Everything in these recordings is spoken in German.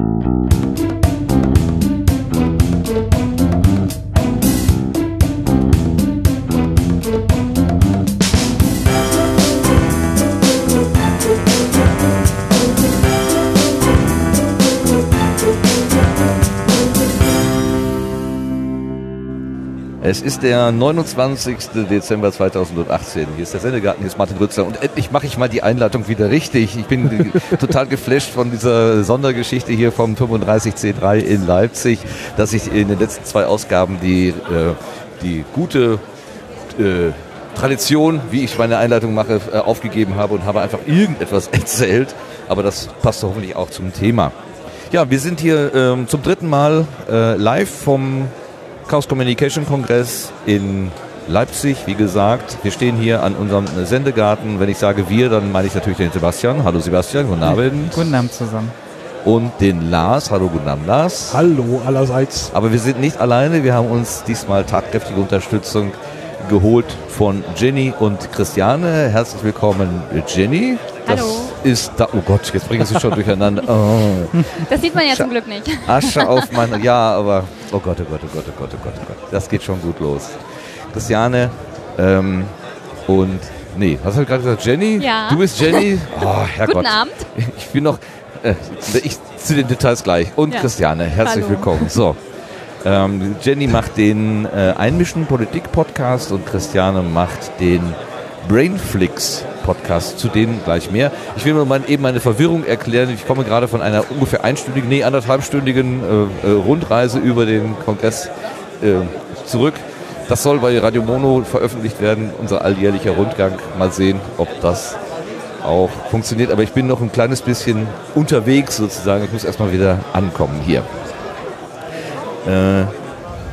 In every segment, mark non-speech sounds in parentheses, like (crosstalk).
Thank you. Ist der 29. Dezember 2018. Hier ist der Sendegarten, hier ist Martin Rützer. Und endlich mache ich mal die Einleitung wieder richtig. Ich bin (laughs) total geflasht von dieser Sondergeschichte hier vom 35C3 in Leipzig, dass ich in den letzten zwei Ausgaben die, äh, die gute äh, Tradition, wie ich meine Einleitung mache, äh, aufgegeben habe und habe einfach irgendetwas (laughs) erzählt. Aber das passt hoffentlich auch zum Thema. Ja, wir sind hier ähm, zum dritten Mal äh, live vom Chaos Communication Kongress in Leipzig, wie gesagt. Wir stehen hier an unserem Sendegarten. Wenn ich sage wir, dann meine ich natürlich den Sebastian. Hallo Sebastian, guten Abend. Guten Abend zusammen. Und den Lars. Hallo, guten Abend Lars. Hallo allerseits. Aber wir sind nicht alleine. Wir haben uns diesmal tatkräftige Unterstützung geholt von Jenny und Christiane. Herzlich willkommen, Jenny. Das Hallo. Ist da. Oh Gott, jetzt bringen Sie schon durcheinander. Oh. Das sieht man ja zum Glück nicht. Asche auf meine. Ja, aber. Oh Gott, oh Gott, oh Gott, oh Gott, oh Gott, oh Gott. Das geht schon gut los. Christiane ähm, und. Nee, was habe ich gerade gesagt? Jenny? Ja. Du bist Jenny? (laughs) Oh, Herrgott. Guten Abend. Ich bin noch. Äh, ich zu den Details gleich. Und Ja. Christiane, herzlich Hallo. willkommen. So. Ähm, Jenny macht den äh, Einmischen Politik Podcast und Christiane macht den Brainflix Podcast, zu denen gleich mehr. Ich will mal eben meine Verwirrung erklären. Ich komme gerade von einer ungefähr einstündigen, nee, anderthalbstündigen äh, äh, Rundreise über den Kongress äh, zurück. Das soll bei Radio Mono veröffentlicht werden, unser alljährlicher Rundgang. Mal sehen, ob das auch funktioniert. Aber ich bin noch ein kleines bisschen unterwegs sozusagen. Ich muss erstmal wieder ankommen hier. Äh,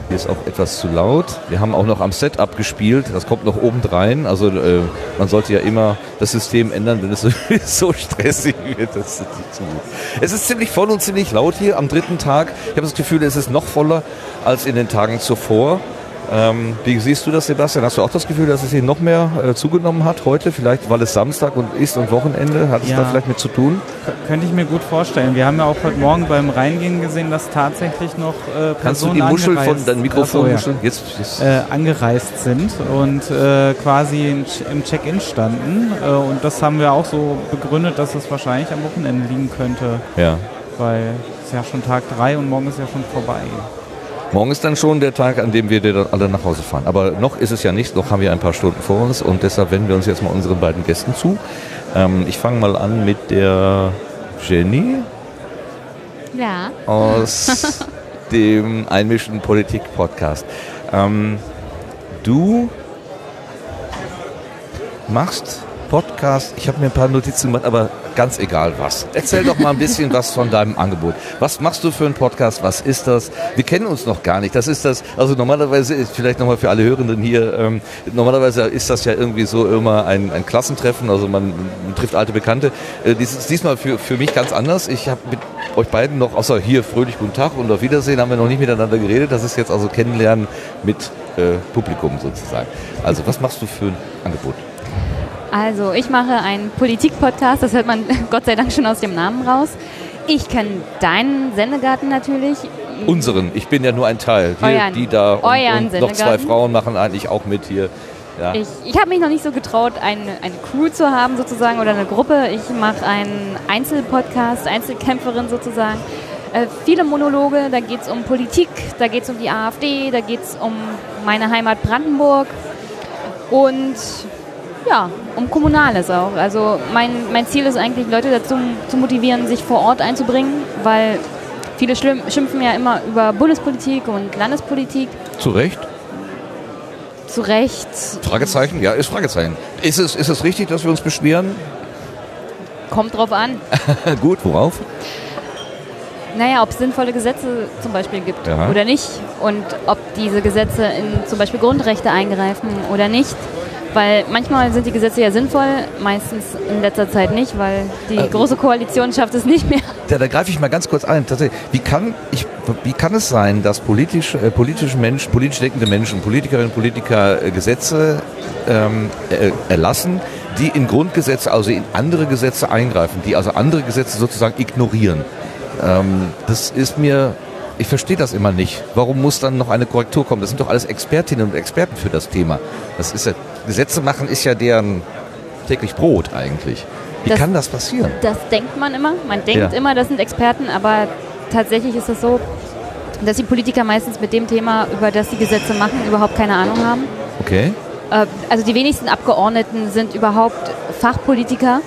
hier ist auch etwas zu laut. Wir haben auch noch am Setup gespielt. Das kommt noch obendrein. Also äh, man sollte ja immer das System ändern, wenn es (laughs) so, so stressig wird. Das ist nicht so gut. Es ist ziemlich voll und ziemlich laut hier am dritten Tag. Ich habe das Gefühl, es ist noch voller als in den Tagen zuvor. Ähm, wie siehst du das, Sebastian? Hast du auch das Gefühl, dass es hier noch mehr äh, zugenommen hat heute? Vielleicht, weil es Samstag und ist und Wochenende? Hat es Ja. da vielleicht mit zu tun? Könnte ich mir gut vorstellen. Wir haben ja auch heute Morgen beim Reingehen gesehen, dass tatsächlich noch äh, Personen Kannst du die Muschel von angereist- deinem Mikrofon so, ja. Jetzt, jetzt. äh, angereist sind und äh, quasi in, im Check-in standen. Äh, und das haben wir auch so begründet, dass es wahrscheinlich am Wochenende liegen könnte, ja. weil es ist ja schon Tag 3 und morgen ist ja schon vorbei. Morgen ist dann schon der Tag, an dem wir dann alle nach Hause fahren. Aber noch ist es ja nicht, noch haben wir ein paar Stunden vor uns und deshalb wenden wir uns jetzt mal unseren beiden Gästen zu. Ähm, ich fange mal an mit der Jenny Ja. aus (laughs) dem Einmischen Politik Podcast. Ähm, du machst Podcast, ich habe mir ein paar Notizen gemacht, aber ganz egal was. Erzähl doch mal ein bisschen was von deinem Angebot. Was machst du für einen Podcast? Was ist das? Wir kennen uns noch gar nicht. Das ist das, also normalerweise ist vielleicht nochmal für alle Hörenden hier, ähm, normalerweise ist das ja irgendwie so immer ein, ein Klassentreffen, also man, man trifft alte Bekannte. Äh, dies diesmal für, für mich ganz anders. Ich habe mit euch beiden noch, außer hier fröhlich guten Tag und auf Wiedersehen, haben wir noch nicht miteinander geredet. Das ist jetzt also Kennenlernen mit äh, Publikum sozusagen. Also was machst du für ein Angebot? Also, ich mache einen Politik-Podcast, das hört man (laughs) Gott sei Dank schon aus dem Namen raus. Ich kenne deinen Sendegarten natürlich. Unseren. Ich bin ja nur ein Teil. Hier, Euren- die da und, und noch zwei. Frauen machen eigentlich auch mit hier. Ja. Ich, ich habe mich noch nicht so getraut, eine, eine Crew zu haben sozusagen oder eine Gruppe. Ich mache einen Einzelpodcast, Einzelkämpferin sozusagen. Äh, viele Monologe, da geht es um Politik, da geht es um die AfD, da geht es um meine Heimat Brandenburg und ja, um Kommunales auch. Also mein, mein Ziel ist eigentlich, Leute dazu zu motivieren, sich vor Ort einzubringen, weil viele schimpfen ja immer über Bundespolitik und Landespolitik. Zu Recht? Zu Recht Fragezeichen? Ja, ist Fragezeichen. Ist es, ist es richtig, dass wir uns beschweren? kommt drauf an. (laughs) Gut, worauf? Naja, ob es sinnvolle Gesetze zum Beispiel gibt Ja. oder nicht und ob diese Gesetze in zum Beispiel Grundrechte eingreifen oder nicht. Weil manchmal sind die Gesetze ja sinnvoll, meistens in letzter Zeit nicht, weil die Äh, große Koalition schafft es nicht mehr. Ja, da greife ich mal ganz kurz ein. Tatsächlich, wie kann, ich, wie kann es sein, dass politisch, äh, politische Menschen, politisch denkende Menschen, Politikerinnen und Politiker äh, Gesetze ähm, äh, erlassen, die in Grundgesetze, also in andere Gesetze eingreifen, die also andere Gesetze sozusagen ignorieren? Ähm, das ist mir, ich verstehe das immer nicht. Warum muss dann noch eine Korrektur kommen? Das sind doch alles Expertinnen und Experten für das Thema. Das ist ja, Gesetze machen ist ja deren täglich Brot eigentlich. Wie Das- kann das passieren? Das denkt man immer. Man denkt Ja. immer, das sind Experten, aber tatsächlich ist es so, dass die Politiker meistens mit dem Thema, über das sie Gesetze machen, überhaupt keine Ahnung haben. Okay. Äh, Also die wenigsten Abgeordneten sind überhaupt Fachpolitiker,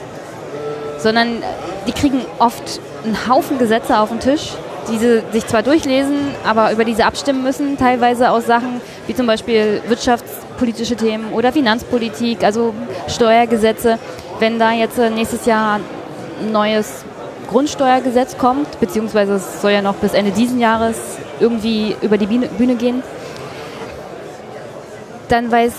sondern die kriegen oft einen Haufen Gesetze auf den Tisch, die sie sich zwar durchlesen, aber über diese abstimmen müssen, teilweise aus Sachen wie zum Beispiel wirtschaftspolitische Themen oder Finanzpolitik, also Steuergesetze. Wenn da jetzt äh, nächstes Jahr ein neues Grundsteuergesetz kommt, beziehungsweise es soll ja noch bis Ende diesen Jahres irgendwie über die Bühne, gehen, dann weiß,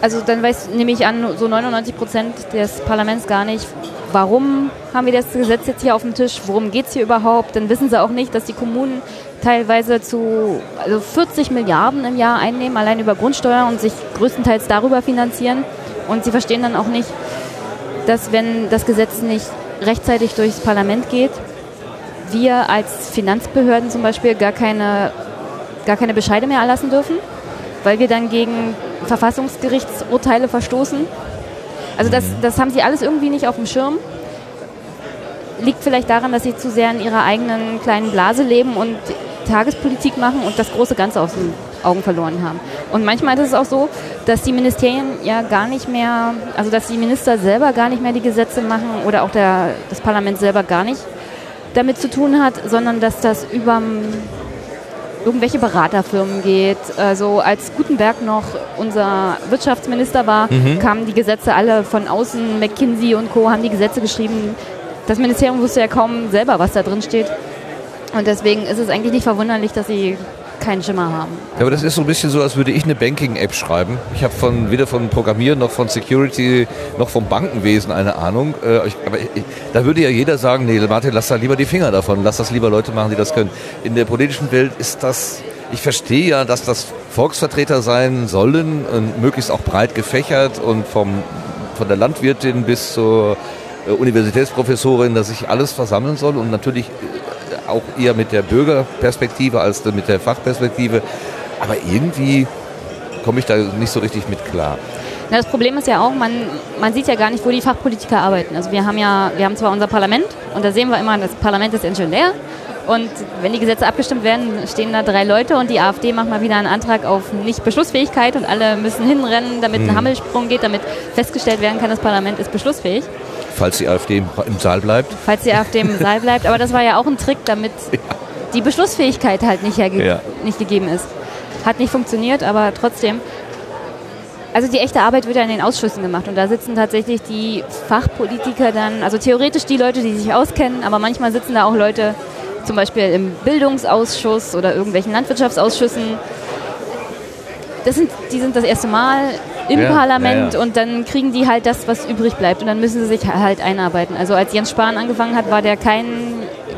also dann weiß, nehme ich an, so 99 Prozent des Parlaments gar nicht, warum haben wir das Gesetz jetzt hier auf dem Tisch, worum geht es hier überhaupt. Dann wissen sie auch nicht, dass die Kommunen teilweise zu also 40 Milliarden im Jahr einnehmen, allein über Grundsteuer und sich größtenteils darüber finanzieren. Und sie verstehen dann auch nicht, dass wenn das Gesetz nicht rechtzeitig durchs Parlament geht, wir als Finanzbehörden zum Beispiel gar keine, gar keine Bescheide mehr erlassen dürfen, weil wir dann gegen Verfassungsgerichtsurteile verstoßen. Also das, das haben sie alles irgendwie nicht auf dem Schirm. Liegt vielleicht daran, dass sie zu sehr in ihrer eigenen kleinen Blase leben und Tagespolitik machen und das große Ganze aus den Augen verloren haben. Und manchmal ist es auch so, dass die Ministerien ja gar nicht mehr, also dass die Minister selber gar nicht mehr die Gesetze machen oder auch der, das Parlament selber gar nicht damit zu tun hat, sondern dass das über irgendwelche Beraterfirmen geht. Also als Gutenberg noch unser Wirtschaftsminister war, kamen die Gesetze alle von außen. McKinsey und Co. haben die Gesetze geschrieben. Das Ministerium wusste ja kaum selber, was da drin steht. Und deswegen ist es eigentlich nicht verwunderlich, dass sie keinen Schimmer haben. Ja, aber das ist so ein bisschen so, als würde ich eine Banking-App schreiben. Ich habe von weder von Programmieren noch von Security noch vom Bankenwesen eine Ahnung. Äh, ich, aber ich, da würde ja jeder sagen, nee, Martin, lass da lieber die Finger davon, lass das lieber Leute machen, die das können. In der politischen Welt ist das, ich verstehe ja, dass das Volksvertreter sein sollen und möglichst auch breit gefächert und vom, von der Landwirtin bis zur äh, Universitätsprofessorin, dass sich alles versammeln soll und natürlich äh, auch eher mit der Bürgerperspektive als mit der Fachperspektive. Aber irgendwie komme ich da nicht so richtig mit klar. Na, das Problem ist ja auch, man, man sieht ja gar nicht, wo die Fachpolitiker arbeiten. Also wir haben ja, wir haben zwar unser Parlament und da sehen wir immer, das Parlament ist ingenieur. Und wenn die Gesetze abgestimmt werden, stehen da drei Leute und die AfD macht mal wieder einen Antrag auf Nicht-Beschlussfähigkeit und alle müssen hinrennen, damit ein Hammelsprung geht, damit festgestellt werden kann, das Parlament ist beschlussfähig, Falls die AfD im, Saal bleibt. falls die AfD im Saal bleibt. Aber das war ja auch ein Trick, damit (laughs) die Beschlussfähigkeit halt nicht, herge Ja. nicht gegeben ist. Hat nicht funktioniert, aber trotzdem. Also die echte Arbeit wird ja in den Ausschüssen gemacht und da sitzen tatsächlich die Fachpolitiker dann, also theoretisch die Leute, die sich auskennen, aber manchmal sitzen da auch Leute, zum Beispiel im Bildungsausschuss oder irgendwelchen Landwirtschaftsausschüssen. Das sind, die sind das erste Mal im Ja, Parlament ja, ja. und dann kriegen die halt das, was übrig bleibt und dann müssen sie sich halt einarbeiten. Also als Jens Spahn angefangen hat, war der kein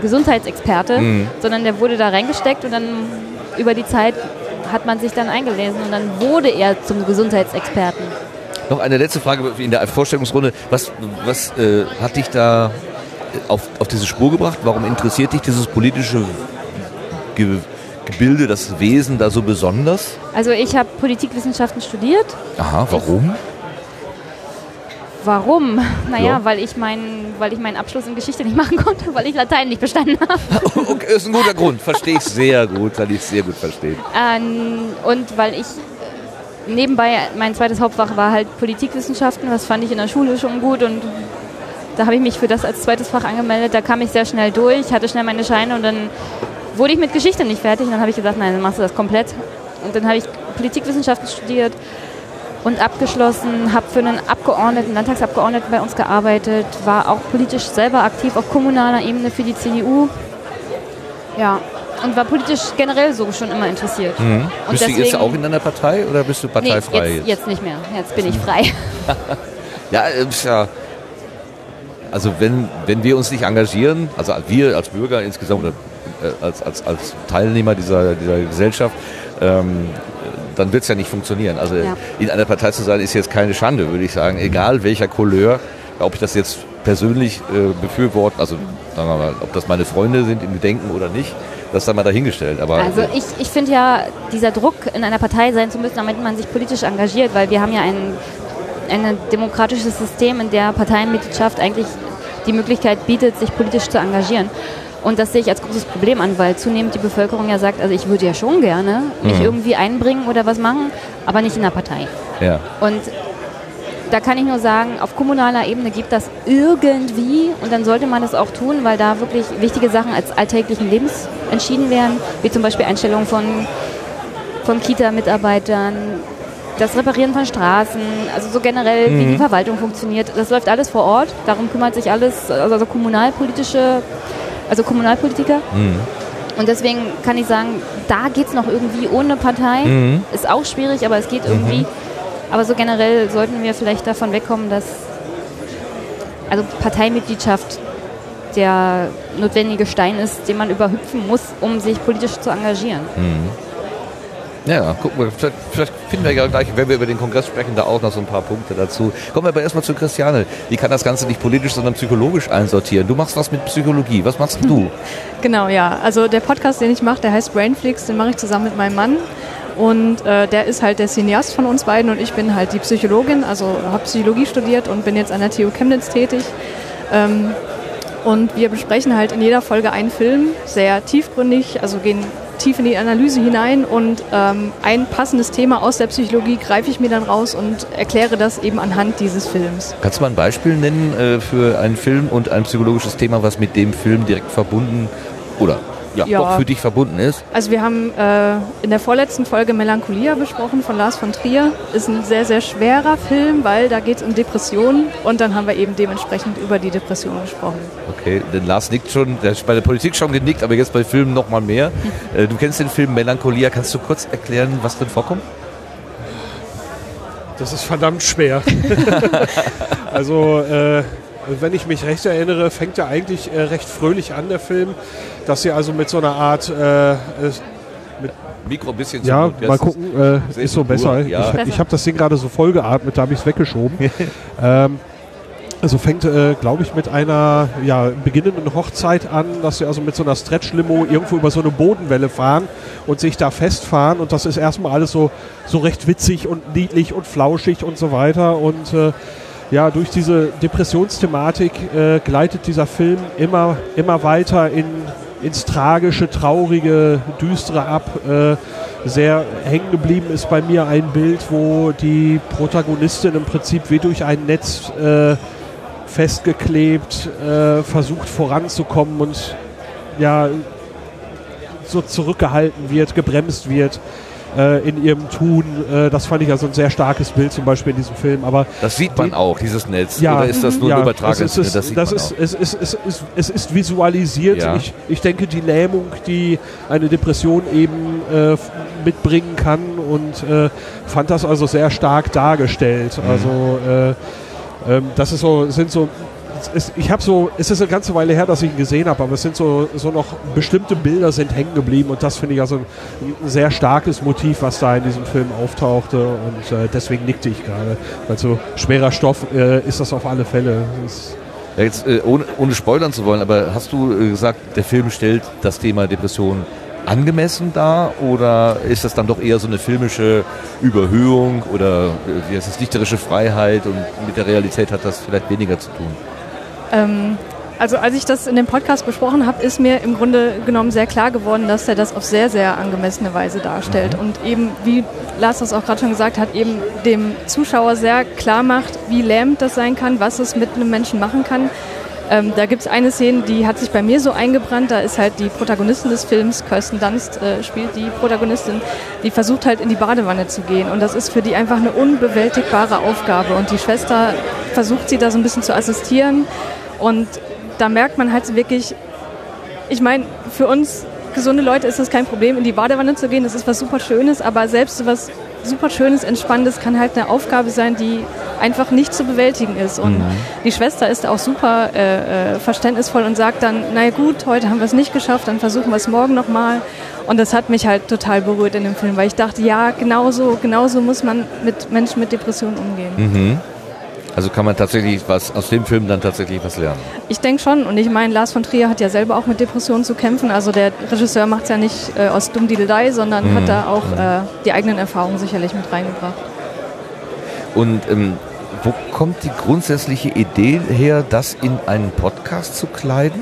Gesundheitsexperte, Mhm. sondern der wurde da reingesteckt und dann über die Zeit hat man sich dann eingelesen und dann wurde er zum Gesundheitsexperten. Noch eine letzte Frage in der Vorstellungsrunde. Was, was äh, hat dich da auf, auf diese Spur gebracht? Warum interessiert dich dieses politische Ge Gebilde, das Wesen da so besonders? Also ich habe Politikwissenschaften studiert. Aha, warum? Warum? (laughs) Naja, Ja. weil, ich meinen, weil ich meinen Abschluss in Geschichte nicht machen (laughs) konnte, weil ich Latein nicht bestanden habe. (laughs) okay, ist ein guter Grund. Verstehe ich sehr gut. Kann ich sehr gut verstehen. Ähm, und weil ich nebenbei, mein zweites Hauptfach war halt Politikwissenschaften, das fand ich in der Schule schon gut und da habe ich mich für das als zweites Fach angemeldet. Da kam ich sehr schnell durch, hatte schnell meine Scheine und dann wurde ich mit Geschichte nicht fertig. Und dann habe ich gesagt, nein, dann machst du das komplett. Und dann habe ich Politikwissenschaften studiert und abgeschlossen, habe für einen Abgeordneten, Landtagsabgeordneten bei uns gearbeitet, war auch politisch selber aktiv auf kommunaler Ebene für die CDU. Ja, und war politisch generell so schon immer interessiert. Mhm. Bist du jetzt deswegen- auch in einer Partei oder bist du Nee, parteifrei jetzt, jetzt nicht mehr. Jetzt bin ich frei. (laughs) (laughs) Ja, äh, ja. Also wenn, wenn wir uns nicht engagieren, also wir als Bürger insgesamt oder als, als, als Teilnehmer dieser, dieser Gesellschaft, ähm, dann wird es ja nicht funktionieren. Also Ja. in einer Partei zu sein ist jetzt keine Schande, würde ich sagen, egal welcher Couleur, ob ich das jetzt persönlich äh, befürworten, also sagen wir mal, ob das meine Freunde sind, in Gedenken oder nicht, das sei mal dahingestellt. Aber, Also ich, ich finde ja, dieser Druck, in einer Partei sein zu müssen, damit man sich politisch engagiert, weil wir haben ja ein, ein demokratisches System, in der Parteienmitgliedschaft eigentlich die Möglichkeit bietet, sich politisch zu engagieren. Und das sehe ich als großes Problem an, weil zunehmend die Bevölkerung ja sagt, also ich würde ja schon gerne mich Mhm. irgendwie einbringen oder was machen, aber nicht in der Partei. ja. Und da kann ich nur sagen, auf kommunaler Ebene gibt das irgendwie und dann sollte man das auch tun, weil da wirklich wichtige Sachen als alltäglichen Lebens entschieden werden, wie zum Beispiel Einstellung von, von Kita-Mitarbeitern, das Reparieren von Straßen, also so generell, wie die Verwaltung funktioniert. Das läuft alles vor Ort, darum kümmert sich alles, also kommunalpolitische, also Kommunalpolitiker. Und deswegen kann ich sagen, da geht es noch irgendwie ohne Partei. Mhm. Ist auch schwierig, aber es geht irgendwie. Aber so generell sollten wir vielleicht davon wegkommen, dass also Parteimitgliedschaft der notwendige Stein ist, den man überhüpfen muss, um sich politisch zu engagieren. Ja, gucken wir, vielleicht, vielleicht finden wir ja gleich, wenn wir über den Kongress sprechen, da auch noch so ein paar Punkte dazu. Kommen wir aber erstmal zu Christiane. Die kann das Ganze nicht politisch, sondern psychologisch einsortieren. Du machst was mit Psychologie. Was machst du? (laughs) Genau, ja. Also der Podcast, den ich mache, der heißt Brainflix, den mache ich zusammen mit meinem Mann. Und äh, der ist halt der Cineast von uns beiden und ich bin halt die Psychologin, also habe Psychologie studiert und bin jetzt an der TU Chemnitz tätig. Ähm, und wir besprechen halt in jeder Folge einen Film, sehr tiefgründig, also gehen tief in die Analyse hinein und ähm, ein passendes Thema aus der Psychologie greife ich mir dann raus und erkläre das eben anhand dieses Films. Kannst du mal ein Beispiel nennen äh, für einen Film und ein psychologisches Thema, was mit dem Film direkt verbunden oder ja, Ja. doch für dich verbunden ist? Also wir haben äh, in der vorletzten Folge Melancholia besprochen von Lars von Trier. Ist ein sehr, sehr schwerer Film, weil da geht es um Depressionen und dann haben wir eben dementsprechend über die Depression gesprochen. Okay, denn Lars nickt schon, der ist bei der Politik schon genickt, aber jetzt bei Filmen noch mal mehr. (laughs) Äh, du kennst den Film Melancholia. Kannst du kurz erklären, was drin vorkommt? Das ist verdammt schwer. (laughs) (laughs) also, äh, wenn ich mich recht erinnere, fängt er eigentlich äh, recht fröhlich an, der Film. Dass sie also mit so einer Art, äh, äh, Mikro ein bisschen ja, zu mal gucken, äh, Sehr ist so besser. ja. Ich, ich habe das Ding gerade so voll geatmet, da habe ich es weggeschoben. (laughs) ähm, also fängt, äh, glaube ich, mit einer ja, beginnenden Hochzeit an, dass sie also mit so einer Stretch-Limo irgendwo über so eine Bodenwelle fahren und sich da festfahren. Und das ist erstmal alles so, so recht witzig und niedlich und flauschig und so weiter. Und äh, ja, durch diese Depressionsthematik äh, gleitet dieser Film immer, immer weiter in, ins Tragische, Traurige, Düstere ab. Äh, sehr hängen geblieben ist bei mir ein Bild, wo die Protagonistin im Prinzip wie durch ein Netz äh, festgeklebt äh, versucht voranzukommen und ja so zurückgehalten wird, gebremst wird äh, in ihrem Tun. Äh, das fand ich also ein sehr starkes Bild zum Beispiel in diesem Film. Aber Das sieht man Die- auch, dieses Netz. Ja, Oder ist das nur ja, ein übertragenes sieht das man ist, es, ist, es, ist, es ist visualisiert. Ja. Ich, ich denke, die Lähmung, die eine Depression eben äh, mitbringen kann und äh, fand das also sehr stark dargestellt. Mhm. Also äh, ähm, das ist so, sind so es, ich habe so, es ist eine ganze Weile her, dass ich ihn gesehen habe, aber es sind so, so noch bestimmte Bilder sind hängen geblieben und das finde ich also ein, ein sehr starkes Motiv, was da in diesem Film auftauchte und äh, deswegen nickte ich gerade. Weil so schwerer Stoff äh, ist das auf alle Fälle. Ja, jetzt, äh, ohne, ohne spoilern zu wollen, aber hast du äh, gesagt, der Film stellt das Thema Depression angemessen dar oder ist das dann doch eher so eine filmische Überhöhung oder äh, wie heißt das, dichterische Freiheit und mit der Realität hat das vielleicht weniger zu tun? Ähm, also als ich das in dem Podcast besprochen habe, ist mir im Grunde genommen sehr klar geworden, dass er das auf sehr, sehr angemessene Weise darstellt. Und eben, wie Lars das auch gerade schon gesagt hat, eben dem Zuschauer sehr klar macht, wie lähmend das sein kann, was es mit einem Menschen machen kann. Ähm, da gibt es eine Szene, die hat sich bei mir so eingebrannt. Da ist halt die Protagonistin des Films, Kirsten Dunst äh, spielt die Protagonistin, die versucht halt in die Badewanne zu gehen. Und das ist für die einfach eine unbewältigbare Aufgabe. Und die Schwester versucht sie da so ein bisschen zu assistieren. Und da merkt man halt wirklich, ich meine, für uns gesunde Leute ist das kein Problem, in die Badewanne zu gehen. Das ist was super Schönes, aber selbst so was super Schönes, Entspannendes kann halt eine Aufgabe sein, die einfach nicht zu bewältigen ist. Und die Schwester ist auch super äh, äh, verständnisvoll und sagt dann, naja gut, heute haben wir es nicht geschafft, dann versuchen wir es morgen nochmal. Und das hat mich halt total berührt in dem Film, weil ich dachte, ja, genauso, genauso muss man mit Menschen mit Depressionen umgehen. Also kann man tatsächlich was aus dem Film dann tatsächlich was lernen. Ich denke schon. Und ich meine, Lars von Trier hat ja selber auch mit Depressionen zu kämpfen. Also der Regisseur macht es ja nicht äh, aus dumm Diddlei, sondern Mhm. hat da auch äh, die eigenen Erfahrungen sicherlich mit reingebracht. Und ähm, wo kommt die grundsätzliche Idee her, das in einen Podcast zu kleiden?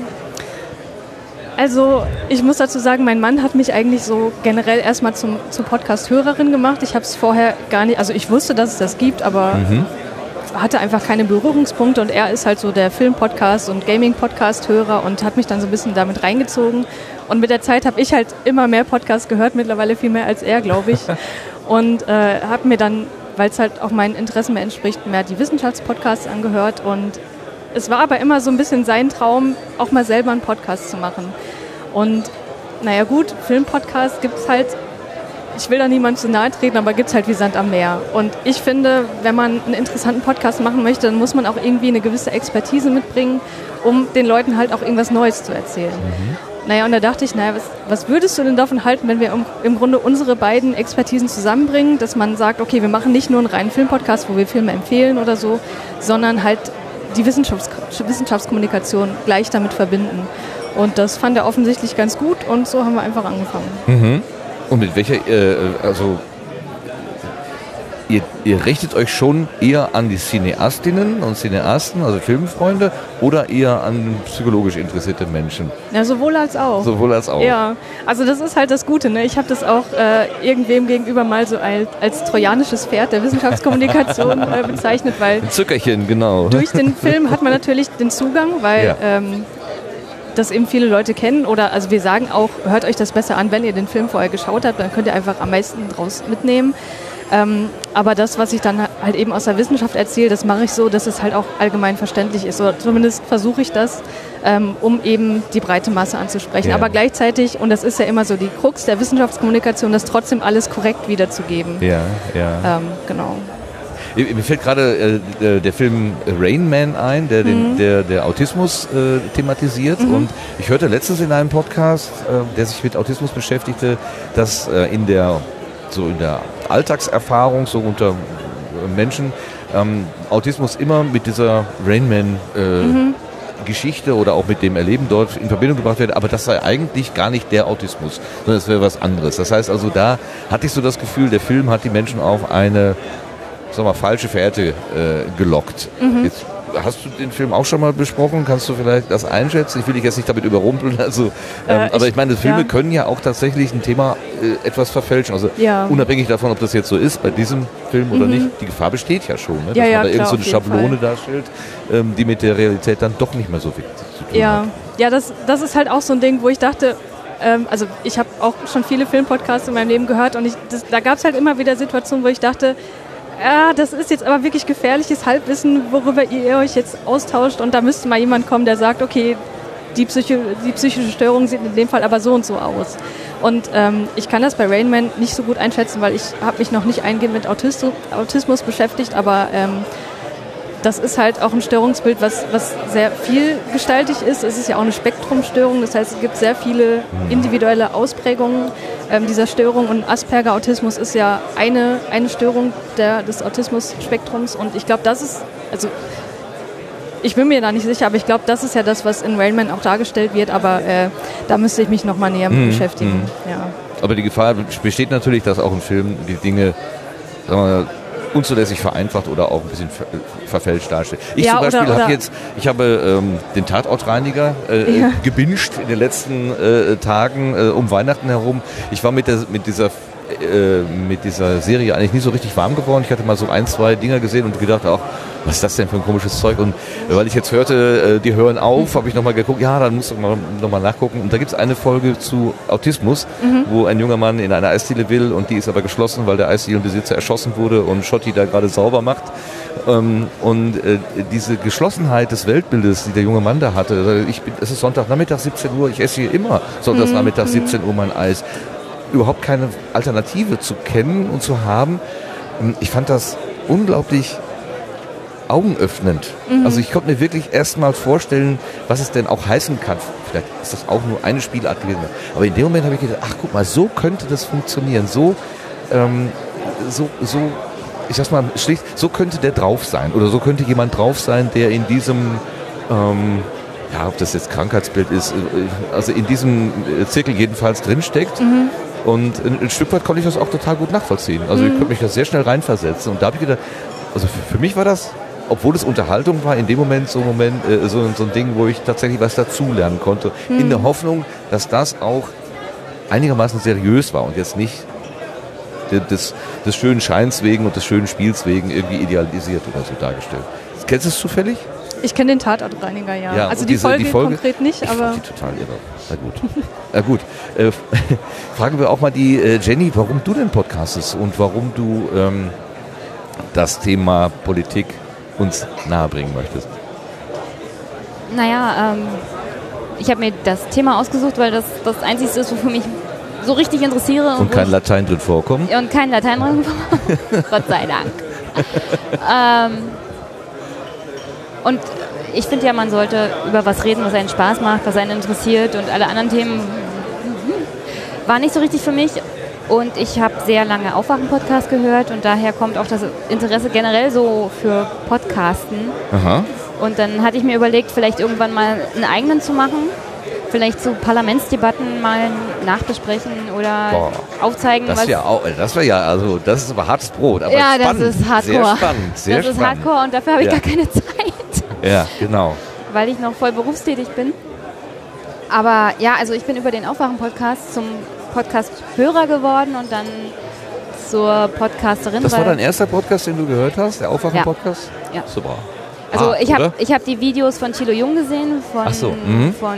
Also ich muss dazu sagen, mein Mann hat mich eigentlich so generell erstmal zum, zur Podcast-Hörerin gemacht. Ich habe es vorher gar nicht, also ich wusste, dass es das gibt, aber hatte einfach keine Berührungspunkte und er ist halt so der Film-Podcast und Gaming-Podcast-Hörer und hat mich dann so ein bisschen damit reingezogen. Und mit der Zeit habe ich halt immer mehr Podcasts gehört, mittlerweile viel mehr als er, glaube ich. (laughs) und äh, habe mir dann, weil es halt auch meinen Interessen mehr entspricht, mehr die Wissenschaftspodcasts angehört und es war aber immer so ein bisschen sein Traum, auch mal selber einen Podcast zu machen. Und naja gut, Filmpodcast gibt es halt, ich will da niemand zu nahe treten, aber gibt es halt wie Sand am Meer. Und ich finde, wenn man einen interessanten Podcast machen möchte, dann muss man auch irgendwie eine gewisse Expertise mitbringen, um den Leuten halt auch irgendwas Neues zu erzählen. Naja, und da dachte ich, naja, was, was würdest du denn davon halten, wenn wir im, im Grunde unsere beiden Expertisen zusammenbringen, dass man sagt, okay, wir machen nicht nur einen reinen Filmpodcast, wo wir Filme empfehlen oder so, sondern halt die Wissenschafts Wissenschaftskommunikation gleich damit verbinden. Und das fand er offensichtlich ganz gut und so haben wir einfach angefangen. Und mit welcher, äh, also ihr, ihr richtet euch schon eher an die Cineastinnen und Cineasten, also Filmfreunde, oder eher an psychologisch interessierte Menschen? Ja, sowohl als auch. Sowohl als auch. Ja, also das ist halt das Gute. Ne? Ich habe das auch äh, irgendwem gegenüber mal so als, als trojanisches Pferd der Wissenschaftskommunikation äh, bezeichnet, weil Ein Zuckerchen, genau. durch den Film hat man (laughs) natürlich den Zugang, weil Ja. ähm, das eben viele Leute kennen. Oder also wir sagen auch, hört euch das besser an, wenn ihr den Film vorher geschaut habt, dann könnt ihr einfach am meisten draus mitnehmen. Ähm, aber das, was ich dann halt eben aus der Wissenschaft erzähle, das mache ich so, dass es halt auch allgemein verständlich ist. Oder zumindest versuche ich das, ähm, um eben die breite Masse anzusprechen. Ja. Aber gleichzeitig, und das ist ja immer so die Krux der Wissenschaftskommunikation, das trotzdem alles korrekt wiederzugeben. Ja, ja. Ähm, genau. Mir fällt gerade äh, der Film Rain Man ein, der den, der, der Autismus äh, thematisiert. Und ich hörte letztens in einem Podcast, äh, der sich mit Autismus beschäftigte, dass äh, in der so in der Alltagserfahrung so unter äh, Menschen ähm, Autismus immer mit dieser Rain Man äh, Geschichte oder auch mit dem Erleben dort in Verbindung gebracht wird, aber das sei eigentlich gar nicht der Autismus, sondern es wäre was anderes. Das heißt also, da hatte ich so das Gefühl, der Film hat die Menschen auf eine sag mal, falsche Fährte äh, gelockt. Jetzt hast du den Film auch schon mal besprochen? Kannst du vielleicht das einschätzen? Ich will dich jetzt nicht damit überrumpeln. Also, ähm, Äh, aber ich- ich meine, Filme ja. können ja auch tatsächlich ein Thema äh, etwas verfälschen. Also Ja. unabhängig davon, ob das jetzt so ist bei diesem Film oder nicht, die Gefahr besteht ja schon, ne? dass Ja, man da klar, irgend so eine Schablone Fall. darstellt, ähm, die mit der Realität dann doch nicht mehr so viel zu tun hat. ja das, das ist halt auch so ein Ding, wo ich dachte, ähm, also ich habe auch schon viele Filmpodcasts in meinem Leben gehört und ich, das, da gab es halt immer wieder Situationen, wo ich dachte, ja, das ist jetzt aber wirklich gefährliches Halbwissen, worüber ihr euch jetzt austauscht und da müsste mal jemand kommen, der sagt, okay, die, Psycho, die psychische Störung sieht in dem Fall aber so und so aus. Und ähm, ich kann das bei Rain Man nicht so gut einschätzen, weil ich habe mich noch nicht eingehend mit Autismus, Autismus beschäftigt, aber ähm, das ist halt auch ein Störungsbild, was, was sehr vielgestaltig ist. Es ist ja auch eine Spektrumstörung, das heißt, es gibt sehr viele individuelle Ausprägungen ähm, dieser Störung. Und Asperger-Autismus ist ja eine, eine Störung der, des Autismus-Spektrums. Und ich glaube, das ist, also ich bin mir da nicht sicher, aber ich glaube, das ist ja das, was in Rainman auch dargestellt wird, aber äh, da müsste ich mich nochmal näher mit beschäftigen. Ja. Aber die Gefahr besteht natürlich, dass auch ein Film die Dinge sagen wir, mal, unzulässig vereinfacht oder auch ein bisschen ver verfälscht darstellt. Ich Ja, zum Beispiel habe jetzt, ich habe ähm, den Tatortreiniger äh, Ja. äh, gebinged in den letzten äh, Tagen äh, um Weihnachten herum. Ich war mit, der, mit dieser äh, mit dieser Serie eigentlich nie so richtig warm geworden. Ich hatte mal so ein, zwei Dinger gesehen und gedacht auch, was ist das denn für ein komisches Zeug? Und äh, weil ich jetzt hörte, äh, die hören auf, habe ich nochmal geguckt, ja, dann musst du mal, noch mal nachgucken. Und da gibt es eine Folge zu Autismus, wo ein junger Mann in eine Eisdiele will und die ist aber geschlossen, weil der Eisdielenbesitzer erschossen wurde und Schotti da gerade sauber macht. Ähm, und äh, diese Geschlossenheit des Weltbildes, die der junge Mann da hatte, ich bin, es ist Sonntagnachmittag 17 Uhr, ich esse hier immer Sonntagnachmittag 17 Uhr mein Eis überhaupt keine Alternative zu kennen und zu haben. Ähm, Ich fand das unglaublich augenöffnend. Also ich konnte mir wirklich erst mal vorstellen, was es denn auch heißen kann. Vielleicht ist das auch nur eine Spielart gewesen. Aber in dem Moment habe ich gedacht, ach guck mal, so könnte das funktionieren. So, ähm, so, so ich sag's mal schlicht, so könnte der drauf sein oder so könnte jemand drauf sein, der in diesem, ähm, ja, ob das jetzt Krankheitsbild ist, äh, also in diesem Zirkel jedenfalls drinsteckt. Und ein, ein Stück weit konnte ich das auch total gut nachvollziehen. Also ich konnte mich da sehr schnell reinversetzen. Und da habe ich gedacht, also für, für mich war das, obwohl es Unterhaltung war, in dem Moment so ein, Moment, äh, so, so ein Ding, wo ich tatsächlich was dazulernen konnte. In der Hoffnung, dass das auch einigermaßen seriös war und jetzt nicht de- des, des schönen Scheins wegen und des schönen Spiels wegen irgendwie idealisiert oder so dargestellt. Kennst du es zufällig? Ich kenne den Tatortreiniger, ja. Ja, also und die, diese- Folge die Folge- konkret nicht, Ich aber fand die total irre. Na gut. Na gut. Äh, (laughs) fragen wir auch mal die äh, Jenny, warum du denn podcastest und warum du ähm, das Thema Politik uns nahebringen möchtest. Naja, ähm, ich habe mir das Thema ausgesucht, weil das das Einzige ist, wofür mich so richtig interessiere. Und wo kein ich- Latein drin vorkommt. Ja, und kein Latein drin. (laughs) Gott sei Dank. (laughs) ähm, und ich finde ja, man sollte über was reden, was einen Spaß macht, was einen interessiert und alle anderen Themen waren nicht so richtig für mich. Und ich habe sehr lange Aufwachen-Podcast gehört und daher kommt auch das Interesse generell so für Podcasten. Aha. Und dann hatte ich mir überlegt, vielleicht irgendwann mal einen eigenen zu machen. Vielleicht so Parlamentsdebatten mal nachbesprechen oder Boah, aufzeigen, Das was auch, das wäre ja, also das ist aber hartes Brot. Aber ja, das spannend. ist Hardcore. Sehr spannend, sehr das ist spannend. Hardcore und dafür habe ich Ja. gar keine Zeit, Ja, genau. weil ich noch voll berufstätig bin. Aber ja, also ich bin über den Aufwachen-Podcast zum Podcast-Hörer geworden und dann zur Podcasterin. Das war dein erster Podcast, den du gehört hast, der Aufwachen-Podcast? Ja. Super. Also Ah, ich habe hab die Videos von Chilo Jung gesehen, von, so, von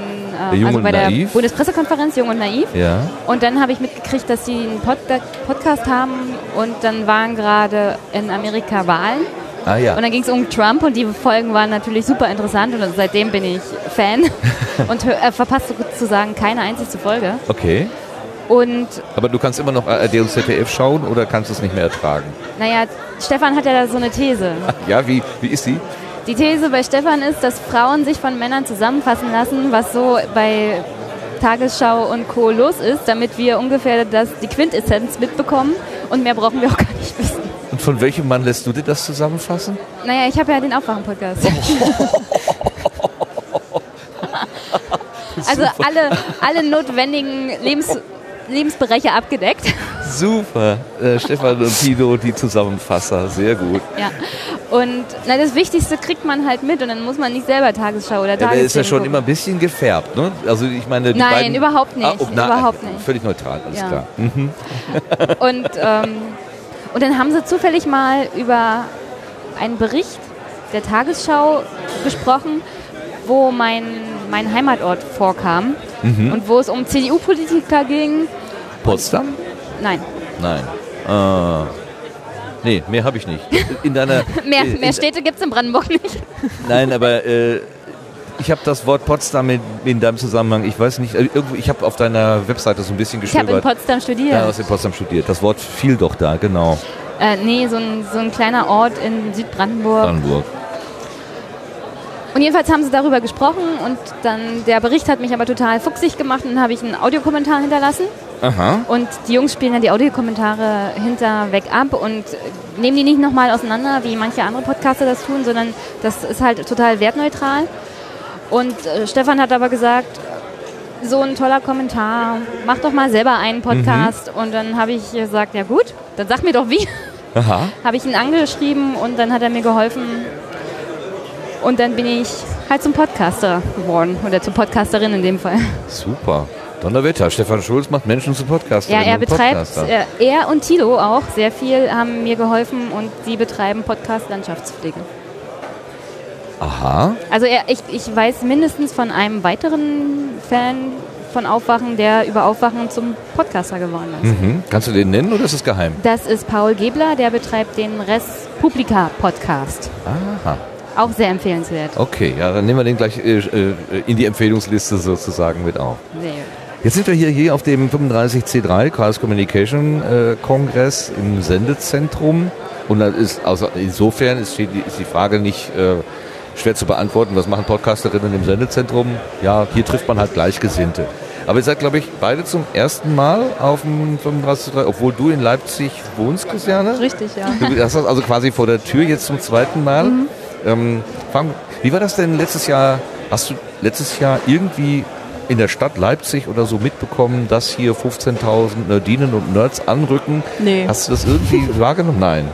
Der äh, Jung also bei der Naiv. Bundespressekonferenz Jung und Naiv. Ja. Und dann habe ich mitgekriegt, dass sie einen Pod Podcast haben und dann waren gerade in Amerika Wahlen. Ah ja. Und dann ging es um Trump und die Folgen waren natürlich super interessant und seitdem bin ich Fan (laughs) und äh, verpasst sozusagen keine einzige Folge. Okay. Und Aber du kannst immer noch ARD und ZDF schauen oder kannst du es nicht mehr ertragen? naja, Stefan hat ja da so eine These. (laughs) Ja, wie, wie ist die? Die These bei Stefan ist, dass Frauen sich von Männern zusammenfassen lassen, was so bei Tagesschau und Co. los ist, damit wir ungefähr das, die Quintessenz mitbekommen und mehr brauchen wir auch gar nicht wissen. Und von welchem Mann lässt du dir das zusammenfassen? Naja, ich habe ja den Aufwachen-Podcast. (laughs) also alle, alle notwendigen Lebens, Lebensbereiche abgedeckt. Super. Äh, Stefan und Tino, die Zusammenfasser. Sehr gut. Ja. Und na, das Wichtigste kriegt man halt mit und dann muss man nicht selber Tagesschau oder Ja, der ist ja schon gucken. immer ein bisschen gefärbt, ne? Also ich meine, die Nein, beiden, überhaupt nicht. Ah, oh, na, Überhaupt nicht. Völlig neutral, alles Ja. klar. Mhm. Und, ähm, und dann haben sie zufällig mal über einen Bericht der Tagesschau gesprochen, wo mein, mein Heimatort vorkam Mhm. und wo es um CDU-Politiker ging. Potsdam? Nein, Nein. Ah. Nee, mehr habe ich nicht. In deiner, mehr, (laughs) äh, mehr in, Städte gibt es in Brandenburg nicht. Nein, aber äh, ich habe das Wort Potsdam in, in deinem Zusammenhang, ich weiß nicht, äh, irgendwo, ich habe auf deiner Webseite so ein bisschen Ich habe in gestöbert. Potsdam studiert. Ja, hast in Potsdam studiert. Das Wort fiel doch da, genau. Äh, nee, so ein, so ein kleiner Ort in Südbrandenburg. Brandenburg. Und jedenfalls haben sie darüber gesprochen und dann der Bericht hat mich aber total fuchsig gemacht und dann habe ich einen Audiokommentar hinterlassen. Aha. Und die Jungs spielen dann die Audiokommentare hinterweg ab und nehmen die nicht nochmal auseinander, wie manche andere Podcaster das tun, sondern das ist halt total wertneutral. Und äh, Stefan hat aber gesagt, so ein toller Kommentar, mach doch mal selber einen Podcast. Und dann habe ich gesagt, ja gut, dann sag mir doch wie. (laughs) Habe ich ihn angeschrieben und dann hat er mir geholfen. Und dann bin ich halt zum Podcaster geworden oder zur Podcasterin in dem Fall. Super. Donnerwetter. Stefan Schulz macht Menschen zu Podcastern. Ja, er betreibt, äh, er und Tilo auch sehr viel, haben mir geholfen und sie betreiben Podcast-Landschaftspflege. Aha. Also er, ich, ich weiß mindestens von einem weiteren Fan von Aufwachen, der über Aufwachen zum Podcaster geworden ist. Mhm. Kannst du den nennen oder ist es geheim? Das ist Paul Gebler, der betreibt den Res Publica Podcast. Aha. Auch sehr empfehlenswert. Okay, ja, dann nehmen wir den gleich äh, äh, in die Empfehlungsliste sozusagen mit auf. Sehr. Jetzt sind wir hier, hier auf dem 35C3 Chaos Communication äh, Kongress im Sendezentrum. Und ist, also insofern ist die, ist die Frage nicht äh, schwer zu beantworten, was machen Podcasterinnen im Sendezentrum? Ja, hier trifft man halt Gleichgesinnte. Aber ihr seid, glaube ich, beide zum ersten Mal auf dem 35, obwohl du in Leipzig wohnst, Christiane. Richtig, ja. Du hast das also quasi vor der Tür jetzt zum zweiten Mal. Mhm. Ähm, wie war das denn letztes Jahr? Hast du letztes Jahr irgendwie in der Stadt Leipzig oder so mitbekommen, dass hier 15.000 Nerdinen und Nerds anrücken? Nee. Hast du das irgendwie (laughs) wahrgenommen? Nein.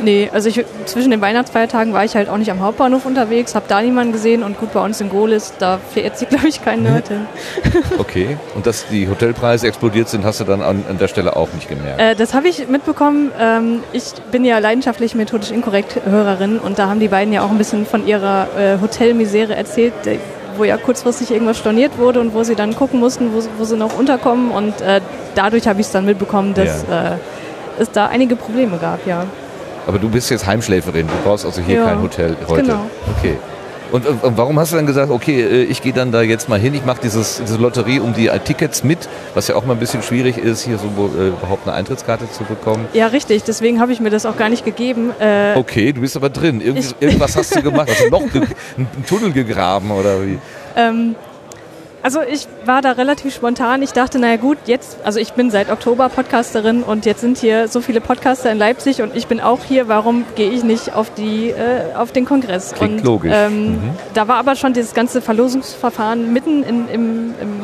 Nee, also ich, zwischen den Weihnachtsfeiertagen war ich halt auch nicht am Hauptbahnhof unterwegs, habe da niemanden gesehen und gut bei uns in Gohlis, da verirrt sich (laughs) glaube ich kein Nerd hin. (laughs) Okay. Und dass die Hotelpreise explodiert sind, hast du dann an, an der Stelle auch nicht gemerkt? Äh, das habe ich mitbekommen. Ähm, ich bin ja leidenschaftlich methodisch inkorrekt Hörerin und da haben die beiden ja auch ein bisschen von ihrer äh, Hotelmisere erzählt, äh, wo ja kurzfristig irgendwas storniert wurde und wo sie dann gucken mussten, wo, wo sie noch unterkommen und äh, dadurch habe ich es dann mitbekommen, dass Ja. äh, es da einige Probleme gab, ja. Aber du bist jetzt Heimschläferin, du brauchst also hier Ja, kein Hotel heute. genau. Okay. Und, und und warum hast du dann gesagt, okay, äh, ich gehe dann da jetzt mal hin, ich mache diese Lotterie um die äh, Tickets mit, was ja auch mal ein bisschen schwierig ist, hier so äh, überhaupt eine Eintrittskarte zu bekommen. Ja, richtig, deswegen habe ich mir das auch gar nicht gegeben. Äh, Okay, du bist aber drin. Irgend, irgendwas hast du (laughs) gemacht, hast du noch einen Tunnel gegraben oder wie? Ähm, also ich war da relativ spontan. Ich dachte, naja gut, jetzt, also ich bin seit Oktober Podcasterin und jetzt sind hier so viele Podcaster in Leipzig und ich bin auch hier. Warum gehe ich nicht auf die, äh, auf den Kongress? Klingt und, logisch. Ähm, Mhm. Da war aber schon dieses ganze Verlosungsverfahren mitten in, im, im,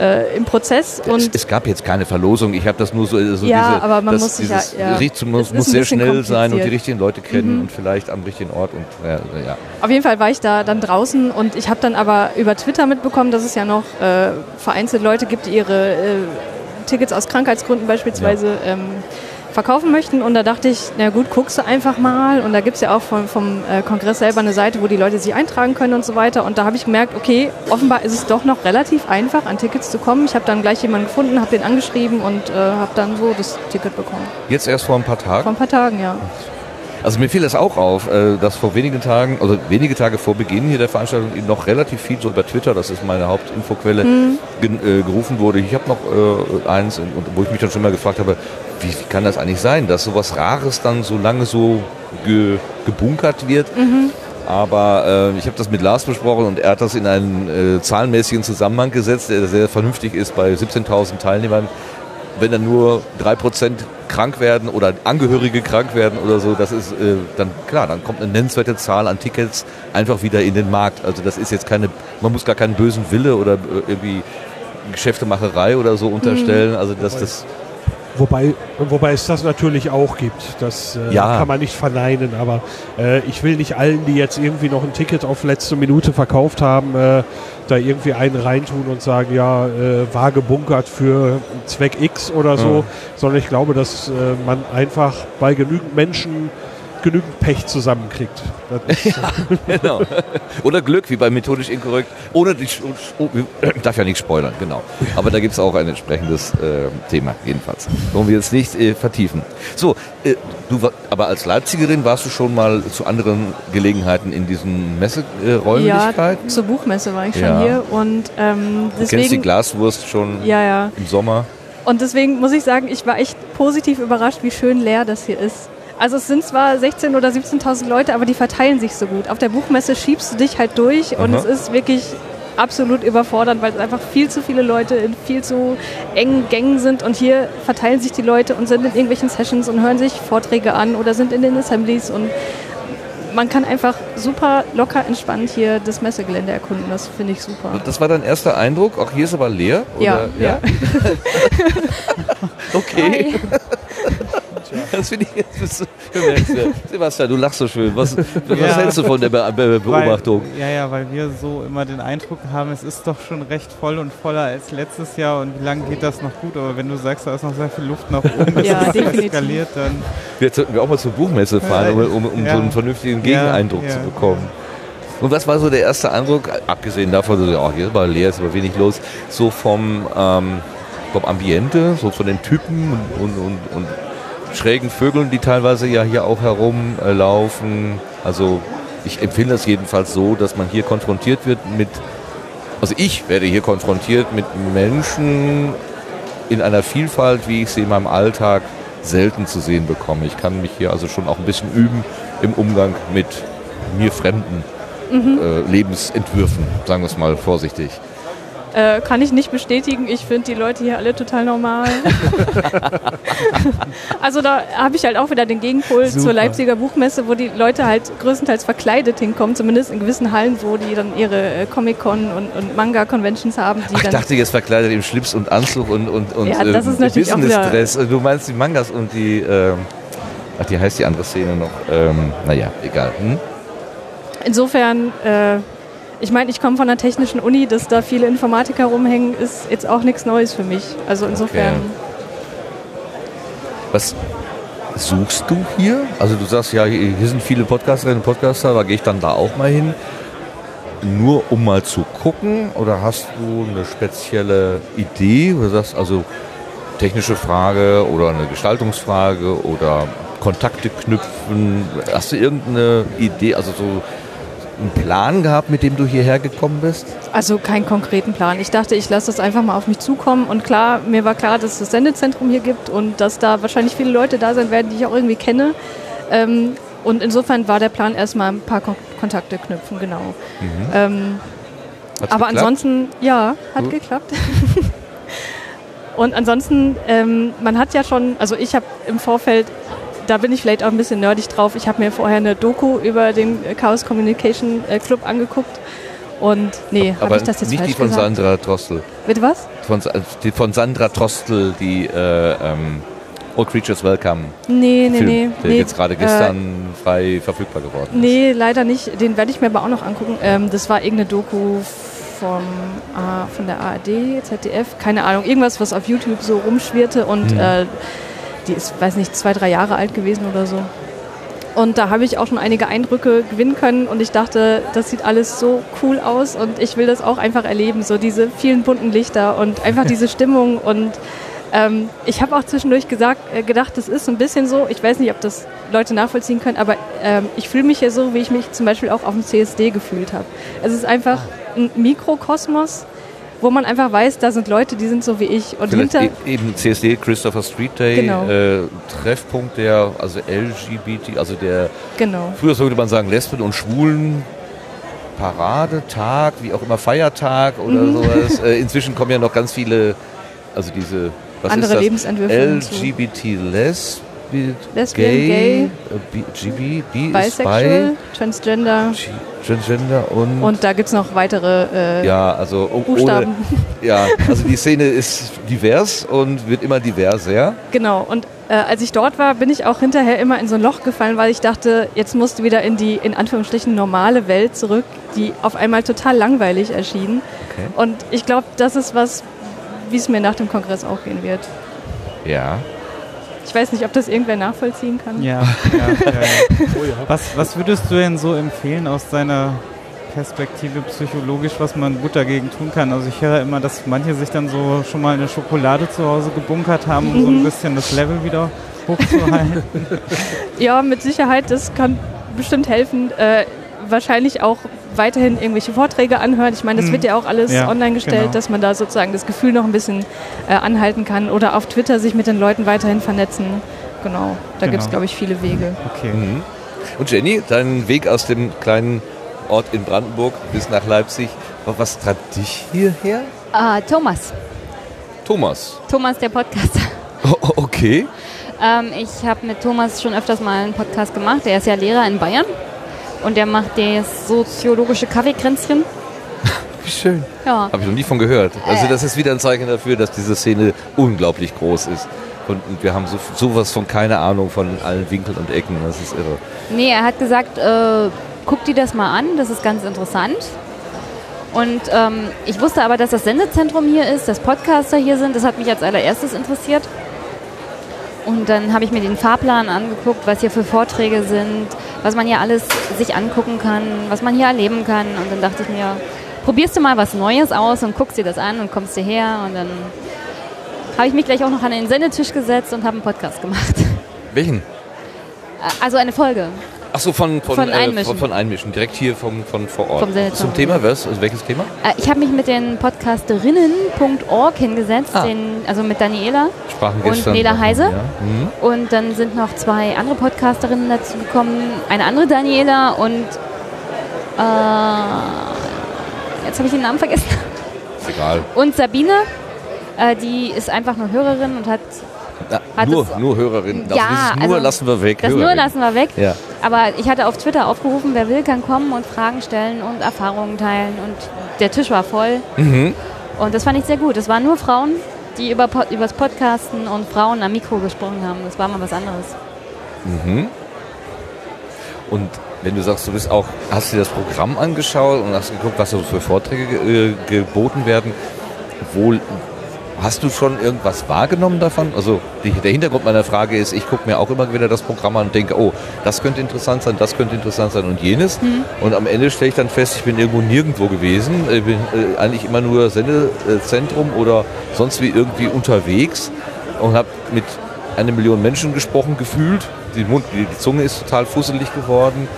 äh, im Prozess Es, und es gab jetzt keine Verlosung, ich habe das nur so, so Ja, diese, aber man muss sich ja- ja. Muss, Es muss sehr schnell sein und die richtigen Leute kennen Mhm. und vielleicht am richtigen Ort und ja, ja. Auf jeden Fall war ich da dann draußen und ich habe dann aber über Twitter mitbekommen, dass es ja noch äh, vereinzelt Leute gibt, die ihre äh, Tickets aus Krankheitsgründen beispielsweise ähm, verkaufen möchten. Und da dachte ich, na gut, guckst du einfach mal. Und da gibt es ja auch vom, vom äh, Kongress selber eine Seite, wo die Leute sich eintragen können und so weiter. Und da habe ich gemerkt, okay, offenbar ist es doch noch relativ einfach, an Tickets zu kommen. Ich habe dann gleich jemanden gefunden, habe den angeschrieben und äh, habe dann so das Ticket bekommen. Jetzt erst vor ein paar Tagen. Vor ein paar Tagen, ja. Also mir fiel das auch auf, äh, dass vor wenigen Tagen, also wenige Tage vor Beginn hier der Veranstaltung noch relativ viel so über Twitter, das ist meine Hauptinfoquelle, gen- äh, gerufen wurde. Ich habe noch eins, wo ich mich dann schon mal gefragt habe, wie, wie kann das eigentlich sein, dass sowas Rares dann so lange so ge, gebunkert wird? Aber äh, ich habe das mit Lars besprochen und er hat das in einen äh, zahlenmäßigen Zusammenhang gesetzt, der sehr vernünftig ist bei 17.000 Teilnehmern. Wenn dann nur 3% krank werden oder Angehörige krank werden oder so, das ist äh, dann klar, dann kommt eine nennenswerte Zahl an Tickets einfach wieder in den Markt. Also das ist jetzt keine, man muss gar keinen bösen Wille oder äh, irgendwie Geschäftemacherei oder so unterstellen. Also das, das Wobei, wobei es das natürlich auch gibt. Das äh, Ja. kann man nicht verneinen. Aber äh, ich will nicht allen, die jetzt irgendwie noch ein Ticket auf letzte Minute verkauft haben, äh, da irgendwie einen reintun und sagen, ja, äh, war gebunkert für Zweck X oder so. Mhm. Sondern ich glaube, dass äh, man einfach bei genügend Menschen genügend Pech zusammenkriegt. Das ist, (laughs) genau. Oder Glück, wie bei methodisch inkorrekt. Ohne die, oh, ich darf ja nicht spoilern, genau. Aber da gibt es auch ein entsprechendes äh, Thema, jedenfalls. Wollen wir jetzt nicht äh, vertiefen. So, äh, du war, aber als Leipzigerin warst du schon mal zu anderen Gelegenheiten in diesen Messeräumlichkeiten? Ja, zur Buchmesse war ich schon Ja. hier und ähm, du kennst die deswegen, Glaswurst schon ja, ja. im Sommer. Und deswegen muss ich sagen, ich war echt positiv überrascht, wie schön leer das hier ist. Also es sind zwar 16.000 oder 17.000 Leute, aber die verteilen sich so gut. Auf der Buchmesse schiebst du dich halt durch und Aha. es ist wirklich absolut überfordernd, weil es einfach viel zu viele Leute in viel zu engen Gängen sind und hier verteilen sich die Leute und sind in irgendwelchen Sessions und hören sich Vorträge an oder sind in den Assemblies und man kann einfach super locker entspannt hier das Messegelände erkunden. Das finde ich super. Das war dein erster Eindruck? Auch hier ist aber leer? Ja, ja. (laughs) (laughs) okay. Das finde ich jetzt bist du bemerkenswert. Sebastian, du lachst so schön. Was, was Ja. hältst du von der Be Be Beobachtung? Weil, ja, ja, weil wir so immer den Eindruck haben, es ist doch schon recht voll und voller als letztes Jahr und wie lange geht das noch gut? Aber wenn du sagst, da ist noch sehr viel Luft nach oben, (laughs) Ja, definitiv. eskaliert, dann Jetzt sollten wir auch mal zur Buchmesse fahren, um, um, um Ja. so einen vernünftigen Gegeneindruck ja. zu bekommen. Und was war so der erste Eindruck, abgesehen davon, so, oh, hier ist aber leer, ist aber wenig los, so vom, ähm, vom Ambiente, so von den Typen und, und, und, und schrägen Vögeln, die teilweise ja hier auch herumlaufen. Also ich empfinde das jedenfalls so, dass man hier konfrontiert wird mit, also ich werde hier konfrontiert mit Menschen in einer Vielfalt, wie ich sie in meinem Alltag selten zu sehen bekomme. Ich kann mich hier also schon auch ein bisschen üben im Umgang mit mir fremden äh, Lebensentwürfen, sagen wir es mal vorsichtig. Äh, kann ich nicht bestätigen. Ich finde die Leute hier alle total normal. (laughs) also da habe ich halt auch wieder den Gegenpol Super. zur Leipziger Buchmesse, wo die Leute halt größtenteils verkleidet hinkommen, zumindest in gewissen Hallen, wo die dann ihre äh, Comic-Con und, und Manga-Conventions haben. Ach, ich dachte jetzt verkleidet im Schlips und Anzug und, und, und Ja, das ist natürlich auch Business-Dress. Du meinst die Mangas und die, ähm, ach, die heißt die andere Szene noch. Ähm, naja, egal. Hm? Insofern, äh, ich meine, ich komme von einer technischen Uni, dass da viele Informatiker rumhängen, ist jetzt auch nichts Neues für mich. Also insofern, Okay. Was suchst du hier? Also du sagst ja, hier sind viele Podcasterinnen und Podcaster, da gehe ich dann da auch mal hin. Nur um mal zu gucken oder hast du eine spezielle Idee? Du sagst also technische Frage oder eine Gestaltungsfrage oder Kontakte knüpfen. Hast du irgendeine Idee, also so einen Plan gehabt, mit dem du hierher gekommen bist? also keinen konkreten Plan. Ich dachte, ich lasse das einfach mal auf mich zukommen und klar, mir war klar, dass es das Sendezentrum hier gibt und dass da wahrscheinlich viele Leute da sein werden, die ich auch irgendwie kenne. Ähm, und insofern war der Plan erstmal ein paar Kon Kontakte knüpfen, genau. Ähm, Hat's Aber geklappt? ansonsten, ja, hat Gut. geklappt. (laughs) Und ansonsten, ähm, man hat ja schon, also ich habe im Vorfeld, da bin ich vielleicht auch ein bisschen nerdig drauf, ich habe mir vorher eine Doku über den äh, Chaos Communication äh, Club angeguckt. Und nee, habe ich das jetzt nicht falsch die von gesagt? Sandra Trostel. Bitte was? Von, die von Sandra Trostel, die äh, ähm, All Creatures Welcome Nee, nee, Film, nee. der nee jetzt gerade äh, gestern frei verfügbar geworden ist. Nee, leider nicht. Den werde ich mir aber auch noch angucken. Ähm, das war irgendeine Doku vom, A- von der ARD, ZDF, keine Ahnung, irgendwas, was auf YouTube so rumschwirrte und Mhm. Die ist, weiß nicht, zwei, drei Jahre alt gewesen oder so. Und da habe ich auch schon einige Eindrücke gewinnen können und ich dachte, das sieht alles so cool aus und ich will das auch einfach erleben, so diese vielen bunten Lichter und einfach diese (laughs) Stimmung und ähm, ich habe auch zwischendurch gesagt, äh, gedacht, das ist ein bisschen so, ich weiß nicht, ob das Leute nachvollziehen können, aber ähm, ich fühle mich ja so, wie ich mich zum Beispiel auch auf dem CSD gefühlt habe. Es ist einfach ein Mikrokosmos, wo man einfach weiß, da sind Leute, die sind so wie ich. Und Vielleicht hinter, e eben CSD, Christopher Street Day, Genau. äh, Treffpunkt der, also LGBT, also der, genau. früher würde man sagen Lesben und Schwulen Paradetag, wie auch immer, Feiertag oder Mhm. sowas. (laughs) Äh, inzwischen kommen ja noch ganz viele, also diese, was Andere ist das? Lebensentwürfe hinzu. LGBT, Lesbi, Lesbian, Gay, Gay, äh, GB, B Bisexual, Transgender bi, G- Transgender und, und da gibt es noch weitere äh, ja, also o- Buchstaben. Ohne, (laughs) ja, also die Szene ist divers und wird immer diverser. Genau, und äh, als ich dort war, bin ich auch hinterher immer in so ein Loch gefallen, weil ich dachte, jetzt musst du wieder in die, in Anführungsstrichen, normale Welt zurück, die auf einmal total langweilig erschien. Okay. Und ich glaube, das ist was, wie es mir nach dem Kongress auch gehen wird. Ja. Ich weiß nicht, ob das irgendwer nachvollziehen kann. Ja, ja. (laughs) Oh ja. Was, was würdest du denn so empfehlen aus deiner Perspektive psychologisch, was man gut dagegen tun kann? Also ich höre immer, dass manche sich dann so schon mal eine Schokolade zu Hause gebunkert haben, um so ein bisschen das Level wieder hochzuhalten. (laughs) Ja, mit Sicherheit, das kann bestimmt helfen. Äh, wahrscheinlich auch weiterhin irgendwelche Vorträge anhören. Ich meine, das Mhm. wird ja auch alles Ja, online gestellt, genau. dass man da sozusagen das Gefühl noch ein bisschen äh, anhalten kann oder auf Twitter sich mit den Leuten weiterhin vernetzen. Genau, da gibt es, Genau. glaube ich, viele Wege. Okay. Mhm. Und Jenny, dein Weg aus dem kleinen Ort in Brandenburg bis nach Leipzig, was treibt dich hierher? Ah, Thomas. Thomas. Thomas, der Podcaster. (laughs) Oh, okay. Ähm, ich habe mit Thomas schon öfters mal einen Podcast gemacht. Er ist ja Lehrer in Bayern und der macht das soziologische Kaffeekränzchen. Wie schön. Ja. Habe ich noch nie von gehört. Also Äh. das ist wieder ein Zeichen dafür, dass diese Szene unglaublich groß ist. Und und wir haben so, sowas von keine Ahnung von allen Winkeln und Ecken. Das ist irre. Nee, er hat gesagt, äh, guck dir das mal an, das ist ganz interessant. Und ähm, ich wusste aber, dass das Sendezentrum hier ist, dass Podcaster hier sind. Das hat mich als allererstes interessiert. Und dann habe ich mir den Fahrplan angeguckt, was hier für Vorträge sind, was man hier alles sich angucken kann, was man hier erleben kann. Und dann dachte ich mir, probierst du mal was Neues aus und guckst dir das an und kommst hierher. Und dann habe ich mich gleich auch noch an den Sendetisch gesetzt und habe einen Podcast gemacht. Welchen? Also eine Folge. Ach so, von, von, Von äh, Einmischen. von, von Einmischen. Direkt hier vom, von vor Ort. Zum Thema was? Also welches Thema? Äh, Ich habe mich mit den Podcasterinnen.org hingesetzt, Ah. den, also mit Daniela. Sprachen Und. Nela Heise? Ja. Mhm. Und dann sind noch zwei andere Podcasterinnen dazu gekommen. Eine andere Daniela und äh, jetzt habe ich den Namen vergessen. ist egal. Und Sabine, äh, die ist einfach nur Hörerin und hat Hat nur, nur Hörerin. Das, Ja, dieses nur also lassen wir weg. das nur Hörerin. lassen wir weg. Ja. Aber ich hatte auf Twitter aufgerufen, wer will, kann kommen und Fragen stellen und Erfahrungen teilen. Und der Tisch war voll. Mhm. Und das fand ich sehr gut. Es waren nur Frauen, die über Pod übers Podcasten und Frauen am Mikro gesprochen haben. Das war mal was anderes. Und wenn du sagst, du bist auch, hast dir das Programm angeschaut und hast geguckt, was so für Vorträge ge äh, geboten werden, wo hast du schon irgendwas wahrgenommen davon? Also die, der Hintergrund meiner Frage ist, ich gucke mir auch immer wieder das Programm an und denke, oh, das könnte interessant sein, das könnte interessant sein und jenes. Und am Ende stelle ich dann fest, ich bin irgendwo nirgendwo gewesen, äh, bin äh, eigentlich immer nur Sendezentrum oder sonst wie irgendwie unterwegs und habe mit einer Million Menschen gesprochen gefühlt. Die, Mund, die, die Zunge ist total fusselig geworden,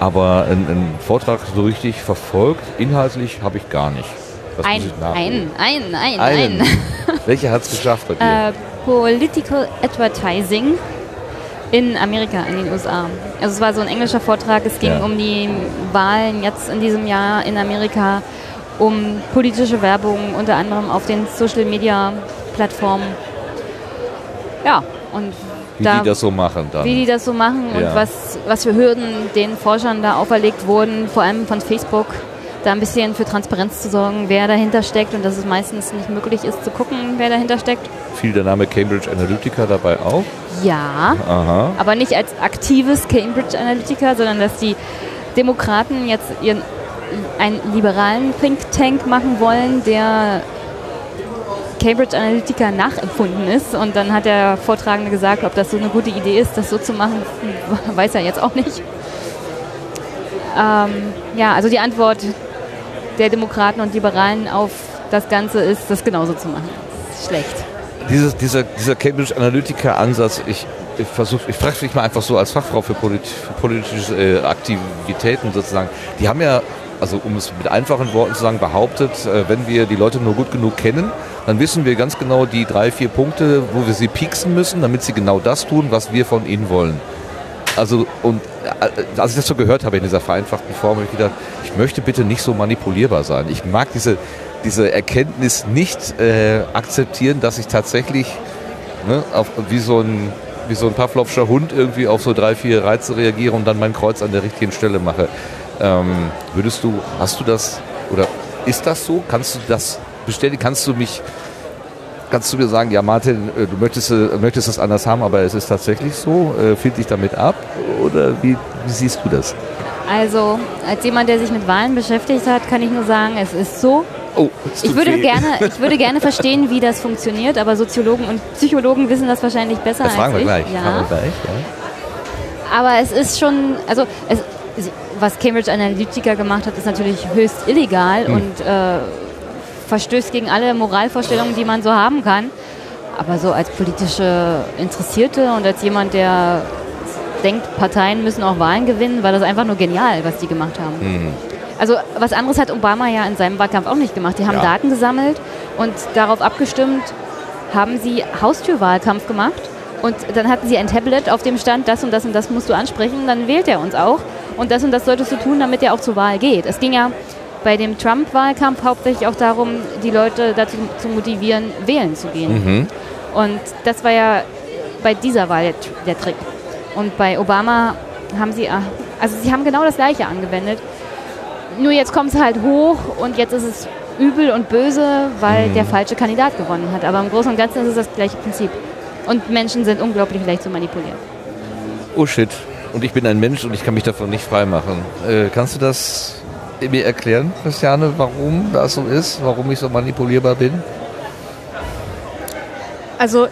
aber einen, einen Vortrag so richtig verfolgt, inhaltlich habe ich gar nicht. Muss Ein, ich nachholen. ein, ein, ein, Einen. ein. (laughs) Welcher hat es geschafft bei dir? Äh, Political Advertising in Amerika, in den USA. Also es war so ein englischer Vortrag. Es ging Ja. um die Wahlen jetzt in diesem Jahr in Amerika, um politische Werbung, unter anderem auf den Social Media Plattformen. Ja, und Wie da, die das so machen dann. wie die das so machen Ja. und was, was für Hürden den Forschern da auferlegt wurden, vor allem von Facebook, da ein bisschen für Transparenz zu sorgen, wer dahinter steckt und dass es meistens nicht möglich ist zu gucken, wer dahinter steckt. Fiel der Name Cambridge Analytica dabei auf? Ja, Aha. aber nicht als aktives Cambridge Analytica, sondern dass die Demokraten jetzt ihren, einen liberalen Think Tank machen wollen, der Cambridge Analytica nachempfunden ist. Und dann hat der Vortragende gesagt, ob das so eine gute Idee ist, das so zu machen, (laughs) weiß er jetzt auch nicht. Ähm, ja, also die Antwort der Demokraten und Liberalen auf das Ganze ist, das genauso zu machen. Schlecht. Dieses, dieser, dieser Cambridge Analytica-Ansatz, ich, ich ich frage dich mal einfach so als Fachfrau für, polit, für politische äh, Aktivitäten sozusagen. Die haben ja, also um es mit einfachen Worten zu sagen, behauptet, äh, wenn wir die Leute nur gut genug kennen, dann wissen wir ganz genau die drei, vier Punkte, wo wir sie pieksen müssen, damit sie genau das tun, was wir von ihnen wollen. Also, und äh, als ich das so gehört habe in dieser vereinfachten Form, habe ich gedacht, ich möchte bitte nicht so manipulierbar sein. Ich mag diese, diese Erkenntnis nicht äh, akzeptieren, dass ich tatsächlich ne, auf, wie, so ein, wie so ein Pavlovscher Hund irgendwie auf so drei, vier Reize reagiere und dann mein Kreuz an der richtigen Stelle mache. Ähm, würdest du, hast du das, oder ist das so? Kannst du das bestätigen? Kannst du mich Kannst du mir sagen, ja Martin, äh, du möchtest, äh, möchtest es anders haben, aber es ist tatsächlich so? Äh, Find dich damit ab? Oder wie, wie siehst du das? Also, als jemand, der sich mit Wahlen beschäftigt hat, kann ich nur sagen, es ist so. Oh, Ich würde, weh. gerne, (laughs) ich würde gerne verstehen, wie das funktioniert, aber Soziologen und Psychologen wissen das wahrscheinlich besser Das als wir ich. gleich. Ja. Fragen wir gleich ja. Aber es ist schon, also es, was Cambridge Analytica gemacht hat, ist natürlich höchst illegal Hm. und äh, verstößt gegen alle Moralvorstellungen, die man so haben kann. Aber so als politische Interessierte und als jemand, der denkt, Parteien müssen auch Wahlen gewinnen, war das einfach nur genial, was die gemacht haben. Hm. Also was anderes hat Obama ja in seinem Wahlkampf auch nicht gemacht. Die haben Ja. Daten gesammelt und darauf abgestimmt haben sie Haustürwahlkampf gemacht. Und dann hatten sie ein Tablet, auf dem stand, das und das und das musst du ansprechen, dann wählt er uns auch. Und das und das solltest du tun, damit er auch zur Wahl geht. Es ging ja bei dem Trump-Wahlkampf hauptsächlich auch darum, die Leute dazu zu motivieren, wählen zu gehen. Mhm. Und das war ja bei dieser Wahl der, Tr- der Trick. Und bei Obama haben sie, ah, also sie haben genau das Gleiche angewendet. Nur jetzt kommt es halt hoch und jetzt ist es übel und böse, weil der falsche Kandidat gewonnen hat. Aber im Großen und Ganzen ist es das gleiche Prinzip. Und Menschen sind unglaublich leicht zu manipulieren. Oh shit. Und ich bin ein Mensch und ich kann mich davon nicht freimachen. Äh, kannst du das mir erklären, Christiane, warum das so ist? Warum ich so manipulierbar bin? Also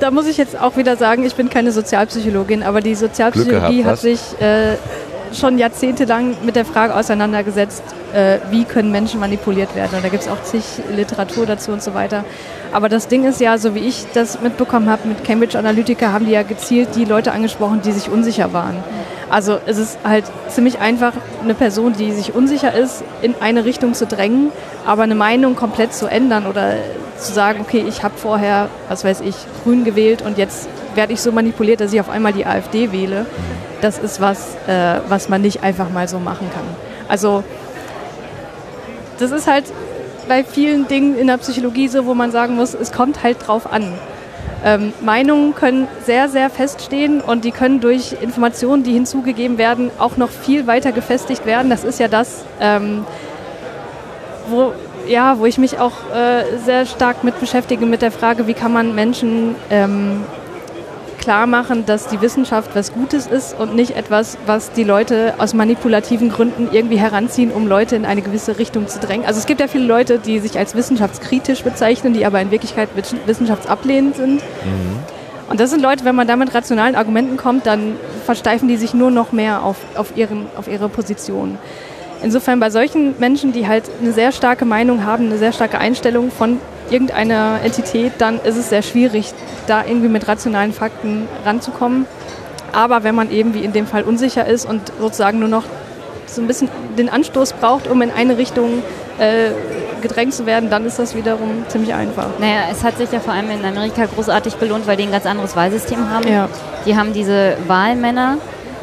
da muss ich jetzt auch wieder sagen, ich bin keine Sozialpsychologin, aber die Sozialpsychologie gehabt, hat sich äh, schon jahrzehntelang mit der Frage auseinandergesetzt, äh, wie können Menschen manipuliert werden. Und da gibt es auch zig Literatur dazu und so weiter. Aber das Ding ist ja, so wie ich das mitbekommen habe, mit Cambridge Analytica haben die ja gezielt die Leute angesprochen, die sich unsicher waren. Also es ist halt ziemlich einfach, eine Person, die sich unsicher ist, in eine Richtung zu drängen, aber eine Meinung komplett zu ändern oder zu sagen, okay, ich habe vorher, was weiß ich, grün gewählt und jetzt werde ich so manipuliert, dass ich auf einmal die AfD wähle. Das ist was, äh, was man nicht einfach mal so machen kann. Also das ist halt bei vielen Dingen in der Psychologie so, wo man sagen muss, es kommt halt drauf an. Ähm, Meinungen können sehr, sehr feststehen und die können durch Informationen, die hinzugegeben werden, auch noch viel weiter gefestigt werden. Das ist ja das, ähm, wo, ja, wo ich mich auch äh, sehr stark mit beschäftige, mit der Frage, wie kann man Menschen ähm, klar machen, dass die Wissenschaft was Gutes ist und nicht etwas, was die Leute aus manipulativen Gründen irgendwie heranziehen, um Leute in eine gewisse Richtung zu drängen. Also es gibt ja viele Leute, die sich als wissenschaftskritisch bezeichnen, die aber in Wirklichkeit wissenschaftsablehnend sind. Mhm. Und das sind Leute, wenn man da mit rationalen Argumenten kommt, dann versteifen die sich nur noch mehr auf, auf, ihren, auf ihre Position. Insofern bei solchen Menschen, die halt eine sehr starke Meinung haben, eine sehr starke Einstellung von irgendeiner Entität, dann ist es sehr schwierig, da irgendwie mit rationalen Fakten ranzukommen. Aber wenn man eben wie in dem Fall unsicher ist und sozusagen nur noch so ein bisschen den Anstoß braucht, um in eine Richtung äh, gedrängt zu werden, dann ist das wiederum ziemlich einfach. Naja, es hat sich ja vor allem in Amerika großartig belohnt, weil die ein ganz anderes Wahlsystem haben. Ja. Die haben diese Wahlmänner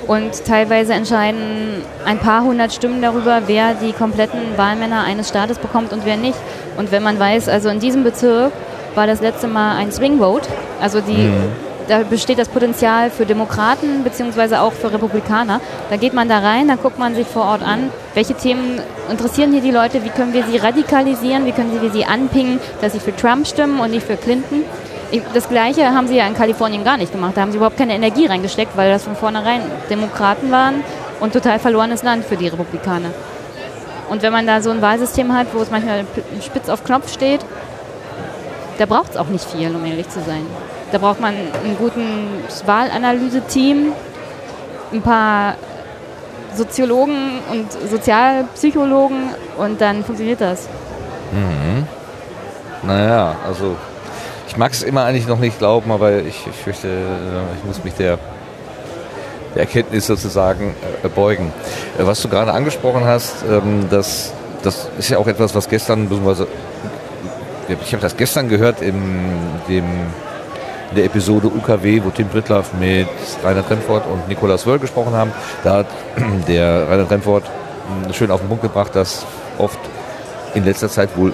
und teilweise entscheiden ein paar hundert Stimmen darüber, wer die kompletten Wahlmänner eines Staates bekommt und wer nicht. Und wenn man weiß, also in diesem Bezirk war das letzte Mal ein Swing Vote, also die, mhm. da besteht das Potenzial für Demokraten beziehungsweise auch für Republikaner. Da geht man da rein, dann guckt man sich vor Ort an, welche Themen interessieren hier die Leute, wie können wir sie radikalisieren, wie können wir sie anpingen, dass sie für Trump stimmen und nicht für Clinton. Das Gleiche haben sie ja in Kalifornien gar nicht gemacht. Da haben sie überhaupt keine Energie reingesteckt, weil das von vornherein Demokraten waren und total verlorenes Land für die Republikaner. Und wenn man da so ein Wahlsystem hat, wo es manchmal spitz auf Knopf steht, da braucht es auch nicht viel, um ehrlich zu sein. Da braucht man ein gutes Wahlanalyse-Team, ein paar Soziologen und Sozialpsychologen und dann funktioniert das. Mhm. Naja, also ich mag es immer eigentlich noch nicht glauben, aber ich, ich fürchte, äh, ich muss mich der, der Erkenntnis sozusagen äh, beugen. Äh, was du gerade angesprochen hast, ähm, das, das ist ja auch etwas, was gestern, ich habe das gestern gehört in, dem, in der Episode UKW, wo Tim Brittlaff mit Rainer Remford und Nikolaus Wöll gesprochen haben. Da hat (clears throat) der Rainer Remford hm, schön auf den Punkt gebracht, dass oft in letzter Zeit wohl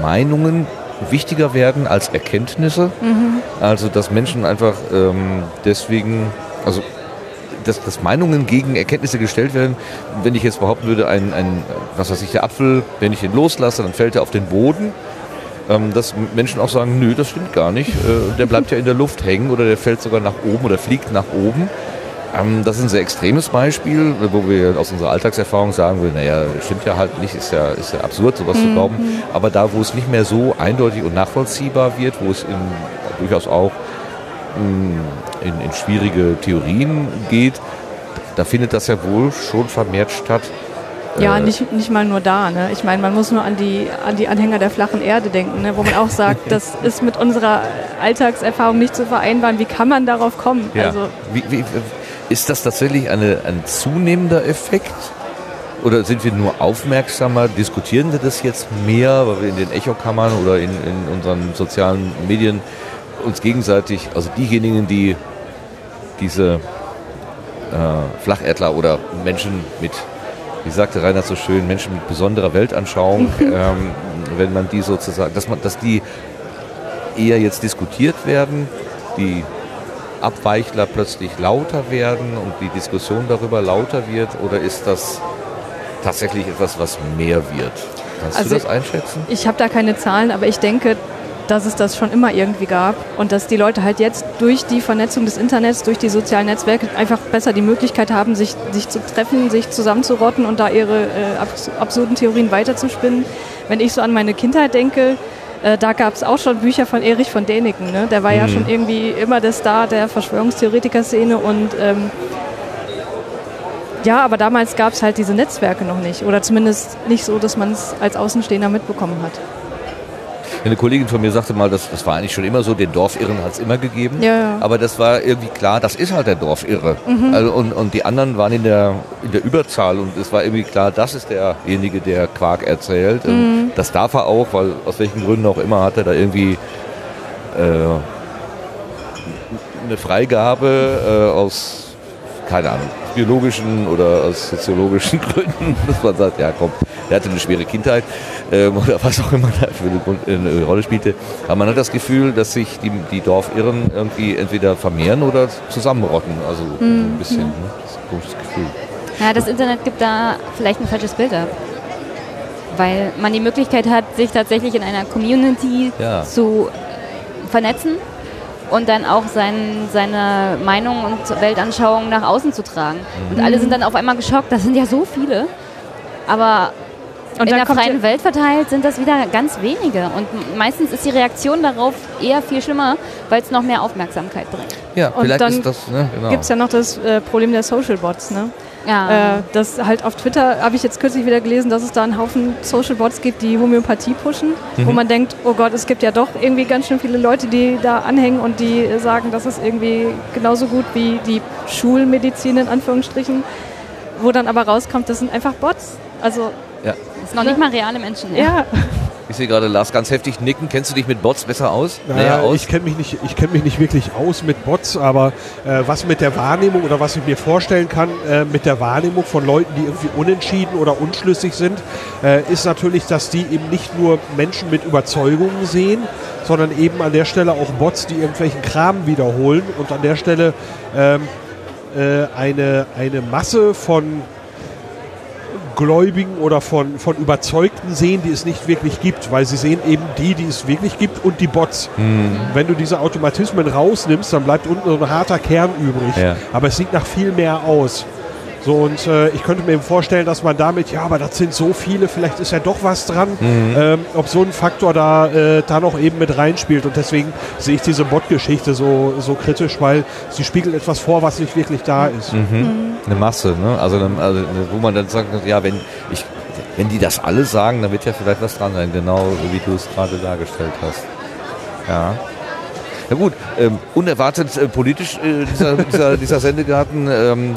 Meinungen wichtiger werden als Erkenntnisse. Mhm. Also dass Menschen einfach ähm, deswegen, also dass, dass, Meinungen gegen Erkenntnisse gestellt werden. Wenn ich jetzt behaupten würde, ein, ein, was weiß ich, der Apfel, wenn ich ihn loslasse, dann fällt er auf den Boden. Ähm, dass Menschen auch sagen, nö, das stimmt gar nicht. Äh, der bleibt ja in der Luft hängen oder der fällt sogar nach oben oder fliegt nach oben. Ähm, das ist ein sehr extremes Beispiel, wo wir aus unserer Alltagserfahrung sagen würden, naja, stimmt ja halt nicht, ist ja, ist ja absurd, sowas mhm. zu glauben. Aber da, wo es nicht mehr so eindeutig und nachvollziehbar wird, wo es in, durchaus auch mm, in, in schwierige Theorien geht, da findet das ja wohl schon vermehrt statt. Ja, äh, nicht, nicht mal nur da. Ne? Ich meine, man muss nur an die, an die Anhänger der flachen Erde denken, ne? wo man auch sagt, (laughs) das ist mit unserer Alltagserfahrung nicht zu vereinbaren. Wie kann man darauf kommen? Ja. Also, wie, wie, ist das tatsächlich eine, ein zunehmender Effekt? Oder sind wir nur aufmerksamer? Diskutieren wir das jetzt mehr, weil wir in den Echokammern oder in, in unseren sozialen Medien uns gegenseitig, also diejenigen, die diese äh, Flacherdler oder Menschen mit, wie sagte Reinhard so schön, Menschen mit besonderer Weltanschauung, (laughs) ähm, wenn man die sozusagen, dass man, dass die eher jetzt diskutiert werden, die Abweichler plötzlich lauter werden und die Diskussion darüber lauter wird? Oder ist das tatsächlich etwas, was mehr wird? Kannst also du das einschätzen? Ich habe da keine Zahlen, aber ich denke, dass es das schon immer irgendwie gab und dass die Leute halt jetzt durch die Vernetzung des Internets, durch die sozialen Netzwerke einfach besser die Möglichkeit haben, sich, sich zu treffen, sich zusammenzurotten und da ihre äh, absurden Theorien weiterzuspinnen. Wenn ich so an meine Kindheit denke, äh, da gab es auch schon Bücher von Erich von Däniken. Ne? Der war mhm. ja schon irgendwie immer der Star der Verschwörungstheoretiker-Szene und ähm, ja, aber damals gab es halt diese Netzwerke noch nicht oder zumindest nicht so, dass man es als Außenstehender mitbekommen hat. Eine Kollegin von mir sagte mal, das, das war eigentlich schon immer so, den Dorfirren hat es immer gegeben. Ja, ja. Aber das war irgendwie klar, das ist halt der Dorfirre. Mhm. Also, und, und die anderen waren in der, in der Überzahl und es war irgendwie klar, das ist derjenige, der Quark erzählt. Mhm. Das darf er auch, weil aus welchen Gründen auch immer hat er da irgendwie äh, eine Freigabe äh, aus, keine Ahnung, biologischen oder aus soziologischen (laughs) Gründen, dass man sagt, ja komm, der hatte eine schwere Kindheit ähm, oder was auch immer da für eine, eine, Rolle spielte. Aber man hat das Gefühl, dass sich die, die Dorfirren irgendwie entweder vermehren oder zusammenrotten. Also mhm. ein bisschen. Ne? Das ist ein komisches Gefühl. Ja, das Internet gibt da vielleicht ein falsches Bild ab. Weil man die Möglichkeit hat, sich tatsächlich in einer Community ja. zu vernetzen und dann auch sein, seine Meinung und Weltanschauung nach außen zu tragen. Mhm. Und alle sind dann auf einmal geschockt, das sind ja so viele. Aber und in der freien Welt verteilt sind das wieder ganz wenige. Und meistens ist die Reaktion darauf eher viel schlimmer, weil es noch mehr Aufmerksamkeit bringt. Ja, und vielleicht dann ist das, ne, genau. gibt es ja noch das äh, Problem der Social Bots, ne? Ja. Äh, das halt auf Twitter habe ich jetzt kürzlich wieder gelesen, dass es da einen Haufen Social Bots gibt, die Homöopathie pushen, mhm. wo man denkt, oh Gott, es gibt ja doch irgendwie ganz schön viele Leute, die da anhängen und die sagen, das ist irgendwie genauso gut wie die Schulmedizin in Anführungsstrichen, wo dann aber rauskommt, das sind einfach Bots. Also ja. das ist noch nicht mal reale Menschen. Ja. ja. Ich sehe gerade Lars ganz heftig nicken. Kennst du dich mit Bots besser aus? Naja, aus? Ich kenne mich, nicht, kenn mich nicht wirklich aus mit Bots, aber äh, was mit der Wahrnehmung oder was ich mir vorstellen kann, äh, mit der Wahrnehmung von Leuten, die irgendwie unentschieden oder unschlüssig sind, äh, ist natürlich, dass die eben nicht nur Menschen mit Überzeugungen sehen, sondern eben an der Stelle auch Bots, die irgendwelchen Kram wiederholen und an der Stelle ähm, äh, eine, eine Masse von Gläubigen oder von, von Überzeugten sehen, die es nicht wirklich gibt, weil sie sehen eben die, die es wirklich gibt und die Bots. Mhm. Wenn du diese Automatismen rausnimmst, dann bleibt unten so ein harter Kern übrig. Ja. Aber es sieht nach viel mehr aus. So, und äh, ich könnte mir eben vorstellen, dass man damit, ja, aber das sind so viele, vielleicht ist ja doch was dran, mhm. ähm, ob so ein Faktor da, äh, da noch eben mit reinspielt. Und deswegen sehe ich diese Bot-Geschichte so, so kritisch, weil sie spiegelt etwas vor, was nicht wirklich da ist. Mhm. Mhm. Eine Masse, ne? Also, also, wo man dann sagt, ja, wenn ich, wenn die das alle sagen, dann wird ja vielleicht was dran sein, genau wie du es gerade dargestellt hast. Ja. Na gut, ähm, unerwartet äh, politisch äh, dieser, dieser, dieser, Sendegarten. Ähm,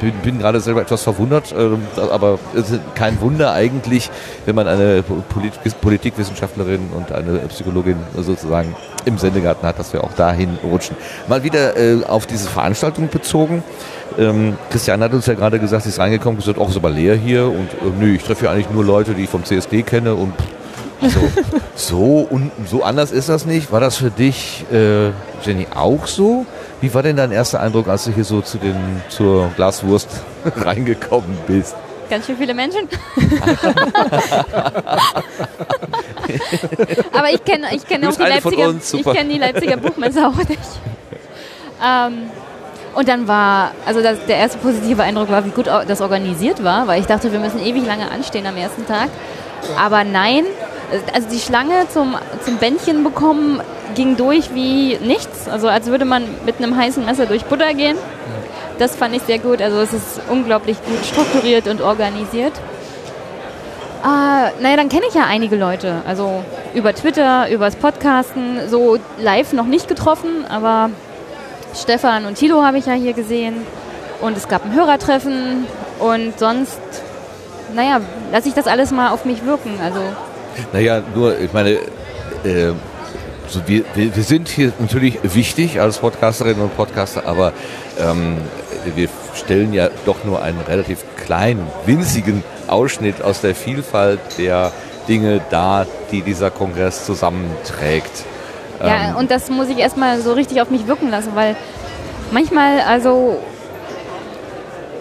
bin, bin gerade selber etwas verwundert, äh, aber kein Wunder eigentlich, wenn man eine Polit Politikwissenschaftlerin und eine Psychologin sozusagen im Sendegarten hat, dass wir auch dahin rutschen. Mal wieder äh, auf diese Veranstaltung bezogen. Ähm, Christian hat uns ja gerade gesagt, sie ist reingekommen und gesagt, auch ist aber leer hier und äh, nö, ich treffe ja eigentlich nur Leute, die ich vom CSD kenne und pff, so, so, und, so anders ist das nicht. War das für dich, äh, Jenny, auch so? Wie war denn dein erster Eindruck, als du hier so zu den, zur Glaswurst (laughs) reingekommen bist? Ganz schön viele Menschen. (laughs) Aber ich kenne ich kenn auch die Leipziger, uns, ich kenn die Leipziger Buchmesse auch nicht. Ähm, und dann war, also das, der erste positive Eindruck war, wie gut das organisiert war, weil ich dachte, wir müssen ewig lange anstehen am ersten Tag. Aber nein, also die Schlange zum, zum Bändchen bekommen ging durch wie nichts. Also als würde man mit einem heißen Messer durch Butter gehen. Das fand ich sehr gut. Also es ist unglaublich gut strukturiert und organisiert. Äh, naja, dann kenne ich ja einige Leute. Also über Twitter, übers Podcasten, so live noch nicht getroffen, aber Stefan und Tilo habe ich ja hier gesehen. Und es gab ein Hörertreffen und sonst, naja, lasse ich das alles mal auf mich wirken. Also naja, nur, ich meine, äh, so wir, wir, sind hier natürlich wichtig als Podcasterinnen und Podcaster, aber ähm, wir stellen ja doch nur einen relativ kleinen, winzigen Ausschnitt aus der Vielfalt der Dinge dar, die dieser Kongress zusammenträgt. Ja, ähm, und das muss ich erstmal so richtig auf mich wirken lassen, weil manchmal, also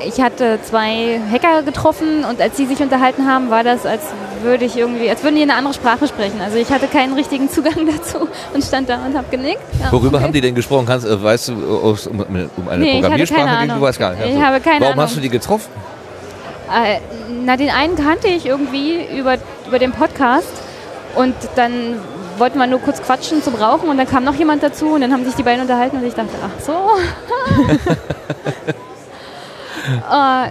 ich hatte zwei Hacker getroffen und als sie sich unterhalten haben, war das, als würde ich irgendwie, als würden die eine andere Sprache sprechen. Also ich hatte keinen richtigen Zugang (laughs) dazu und stand da und habe genickt. Ja, Worüber okay. haben die denn gesprochen? Kannst, äh, weißt du, um, um eine nee, Programmiersprache ging? Du weißt gar nicht. Ich habe keine Warum Ahnung. hast du die getroffen? Äh, na, den einen kannte ich irgendwie über, über den Podcast und dann wollten wir nur kurz quatschen zum Rauchen und dann kam noch jemand dazu und dann haben sich die beiden unterhalten und ich dachte, ach so. (laughs) (laughs) äh,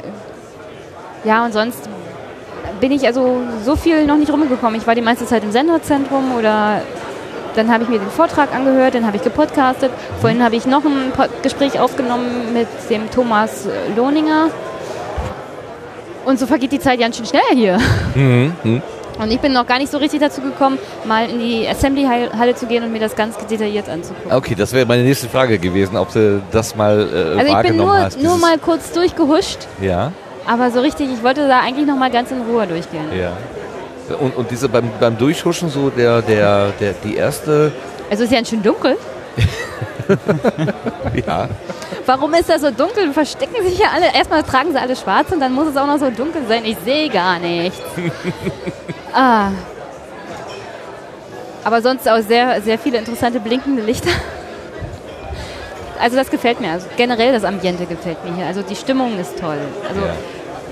ja, und sonst bin ich also so viel noch nicht rumgekommen. Ich war die meiste Zeit im Senderzentrum oder dann habe ich mir den Vortrag angehört, dann habe ich gepodcastet. Vorhin habe ich noch ein Gespräch aufgenommen mit dem Thomas Lohninger. Und so vergeht die Zeit ganz schön schnell hier. Mhm. Und ich bin noch gar nicht so richtig dazu gekommen, mal in die Assembly-Halle zu gehen und mir das ganz detailliert anzugucken. Okay, das wäre meine nächste Frage gewesen, ob du das mal äh, Also ich bin nur, nur mal kurz durchgehuscht. Ja. Aber so richtig, ich wollte da eigentlich noch mal ganz in Ruhe durchgehen. Ja. Und, und diese beim, beim Durchhuschen so der, der, der, die erste, Also ist ja schön dunkel. (laughs) ja, Warum ist das so dunkel? Verstecken sich ja alle. Erstmal tragen sie alle schwarz und dann muss es auch noch so dunkel sein. Ich sehe gar nichts. (laughs) ah. Aber sonst auch sehr, sehr viele interessante blinkende Lichter. Also das gefällt mir. Also generell das Ambiente gefällt mir hier. Also die Stimmung ist toll. Also ja.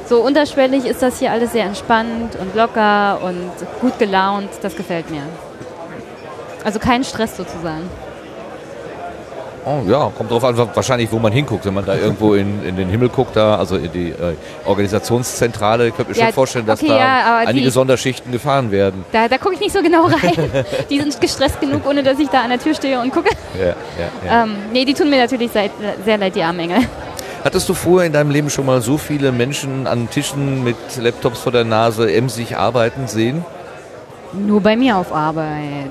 so unterschwellig ist das hier alles sehr entspannt und locker und gut gelaunt. Das gefällt mir. Also kein Stress sozusagen. Oh, ja, kommt drauf an, wa- wahrscheinlich, wo man hinguckt. Wenn man da irgendwo in, in den Himmel guckt, da, also in die äh, Organisationszentrale, ich könnte mir Ja, schon vorstellen, dass okay, da ja, einige die- Sonderschichten gefahren werden. Da, da gucke ich nicht so genau rein. (laughs) die sind gestresst genug, ohne dass ich da an der Tür stehe und gucke. Ja. Ähm, nee, die tun mir natürlich seit, sehr leid, die armen Engel. Hattest du vorher in deinem Leben schon mal so viele Menschen an Tischen mit Laptops vor der Nase emsig arbeiten sehen? Nur bei mir auf Arbeit.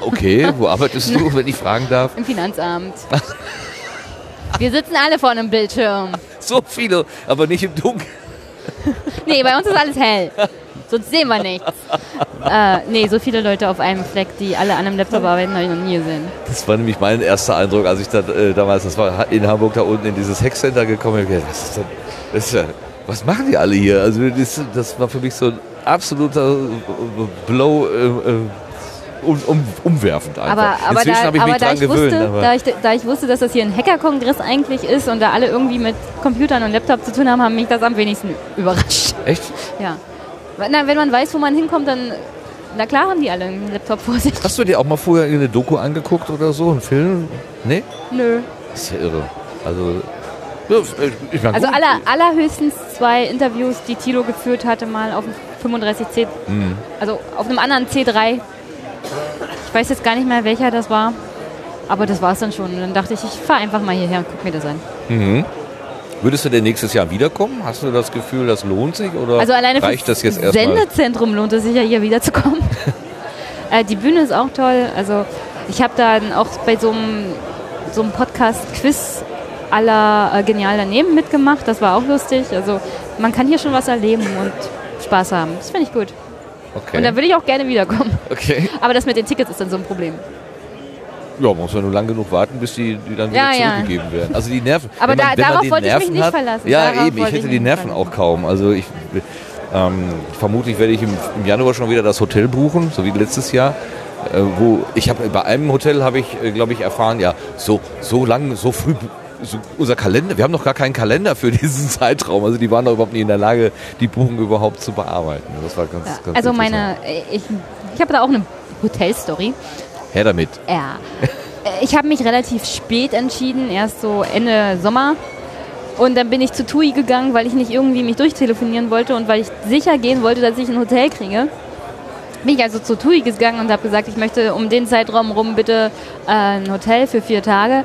Okay, wo arbeitest du, wenn ich fragen darf? Im Finanzamt. Wir sitzen alle vor einem Bildschirm. So viele, aber nicht im Dunkeln. Nee, bei uns ist alles hell. Sonst sehen wir nichts. Äh, nee, so viele Leute auf einem Fleck, die alle an einem Laptop arbeiten, habe ich noch nie gesehen. Das war nämlich mein erster Eindruck, als ich da, äh, damals, das war in Hamburg da unten in dieses Hackcenter gekommen bin. Was, ist denn, das ist ja, was machen die alle hier? Also das, das war für mich so ein absoluter Blow, äh, äh, um, um, umwerfend einfach. Aber, aber, Inzwischen da, habe ich aber mich da, dran ich gewöhnt. wusste, da, ich, da ich wusste, dass das hier ein Hackerkongress eigentlich ist und da alle irgendwie mit Computern und Laptop zu tun haben, haben mich das am wenigsten überrascht. echt? Ja. Na, wenn man weiß, wo man hinkommt, dann, na klar haben die alle einen Laptop vor sich. Hast du dir auch mal vorher eine Doku angeguckt oder so, einen Film? Nee? Nö. Das ist ja irre. Also, ich meine, Also aller, allerhöchstens zwei Interviews, die Tilo geführt hatte, mal auf dem 35C, Mhm. also auf einem anderen C3. Ich weiß jetzt gar nicht mehr, welcher das war. Aber das war es dann schon. Und dann dachte ich, ich fahre einfach mal hierher und guck mir das an. Mhm. Würdest du denn nächstes Jahr wiederkommen? Hast du das Gefühl, das lohnt sich? Oder Also alleine reicht das jetzt erstmal? Sendezentrum lohnt es sich ja hier wiederzukommen. (laughs) äh, die Bühne ist auch toll. Also ich habe dann auch bei so einem, so einem Podcast-Quiz aller äh, Genial daneben mitgemacht. Das war auch lustig. Also man kann hier schon was erleben und Spaß haben. Das finde ich gut. Okay. Und da würde ich auch gerne wiederkommen. okay. (laughs) Aber das mit den Tickets ist dann so ein Problem. Ja, muss man nur lang genug warten, bis die, die dann wieder Ja, ja. zurückgegeben werden. Also die Nerven. Aber man, da- man darauf wollte ich mich Nerven nicht hat, verlassen. Ja, Darauf eben. Ich hätte ich die Nerven verlassen. auch kaum. Also ich ähm, vermutlich werde ich im, im Januar schon wieder das Hotel buchen, so wie letztes Jahr. Äh, wo ich habe bei einem Hotel habe ich, äh, glaube ich, erfahren, ja, so so lang, so früh. So unser Kalender, wir haben noch gar keinen Kalender für diesen (laughs) Zeitraum. Also die waren doch überhaupt nicht in der Lage, die Buchung überhaupt zu bearbeiten. Das war ganz, Ja. ganz Also meine, ich, ich habe da auch eine Hotelstory. Her damit. Ja. (laughs) Ich habe mich relativ spät entschieden, erst so Ende Sommer. Und dann bin ich zu TUI gegangen, weil ich nicht irgendwie mich durchtelefonieren wollte und weil ich sicher gehen wollte, dass ich ein Hotel kriege. Bin ich also zu TUI gegangen und habe gesagt, ich möchte um den Zeitraum rum bitte äh, ein Hotel für vier Tage.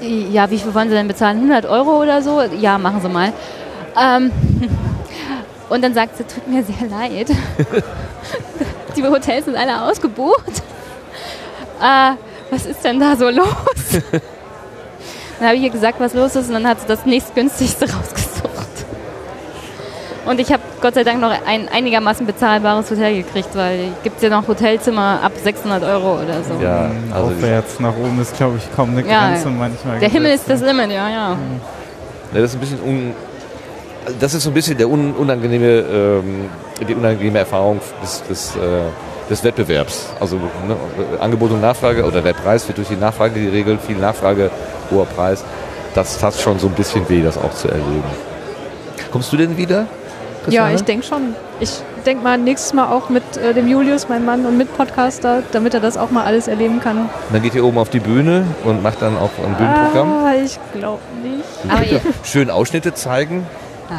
Ja, wie viel wollen Sie denn bezahlen? 100 Euro oder so? Ja, machen Sie mal. Ähm, (laughs) und dann sagt sie, tut mir sehr leid. (laughs) Die Hotels sind alle ausgebucht. Äh, was ist denn da so los? (laughs) dann habe ich ihr gesagt, was los ist und dann hat sie das nächstgünstigste rausgesucht. Und ich habe Gott sei Dank noch ein einigermaßen bezahlbares Hotel gekriegt, weil gibt ja noch Hotelzimmer ab 600 Euro oder so. Ja, also die- Aufwärts nach oben ist, glaube ich, kaum eine Ja, Grenze manchmal. Der Himmel ist das Limit, ja, ja. Ja, das ist ein bisschen un das ist so ein bisschen der un unangenehme, ähm, die unangenehme Erfahrung des, des, äh, des Wettbewerbs. Also ne, Angebot und Nachfrage oder der Preis wird durch die Nachfrage geregelt, viel Nachfrage, hoher Preis. Das tat schon so ein bisschen weh, das auch zu erleben. Kommst du denn wieder? Ja, Christiane? ich denke schon. Ich denke mal nächstes Mal auch mit äh, dem Julius, meinem Mann, und mit Podcaster, damit er das auch mal alles erleben kann. Dann geht ihr oben auf die Bühne und macht dann auch ein Bühnenprogramm. Ah, ich glaube nicht. Aber Schön Ausschnitte zeigen. ja.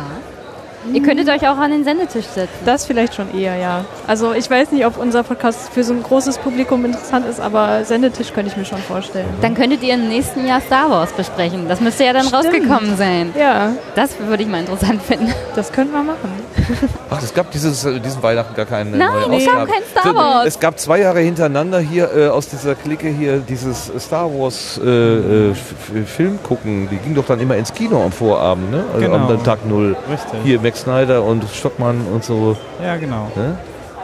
Ihr könntet euch auch an den Sendetisch setzen. Das vielleicht schon eher, ja. Also ich weiß nicht, ob unser Podcast für so ein großes Publikum interessant ist, aber Sendetisch könnte ich mir schon vorstellen. Dann könntet ihr im nächsten Jahr Star Wars besprechen. Das müsste ja dann Stimmt. rausgekommen sein. Ja, Das würde ich mal interessant finden. das könnten wir machen. (laughs) Ach, es gab dieses, äh, diesen Weihnachten gar keine Nein, neue es gab kein Star Wars. Es gab zwei Jahre hintereinander hier äh, aus dieser Clique hier dieses Star Wars äh, äh, Film gucken. Die ging doch dann immer ins Kino am Vorabend, ne? Also Genau. am Tag Null. Richtig. Hier Max Snyder und Stockmann und so. Ja, genau. Ne?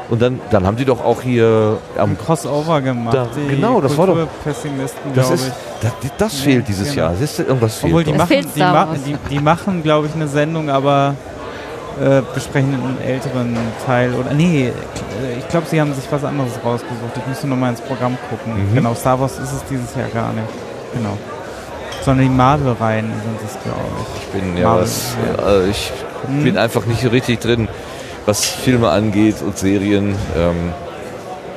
Und dann, dann haben die doch auch hier am Ein Crossover gemacht. Da- die genau, das war doch- Kulturpessimisten, das glaube ist ich. das, das Ja, fehlt dieses genau. Jahr. Siehst du, irgendwas fehlt. Obwohl die doch. Es machen, fehlt die, ma die, die machen, glaube ich, eine Sendung, aber äh, besprechen einen älteren Teil. Oder nee, äh, ich glaube, sie haben sich was anderes rausgesucht. Ich müsste nochmal ins Programm gucken. Mhm. Genau, Star Wars ist es dieses Jahr gar nicht. Genau. Sondern die Marvel-Reihen sind es, glaube ich. Ich bin ja Marvel, was, ja. äh, ich Hm. bin einfach nicht richtig drin, was Filme angeht und Serien. Ähm,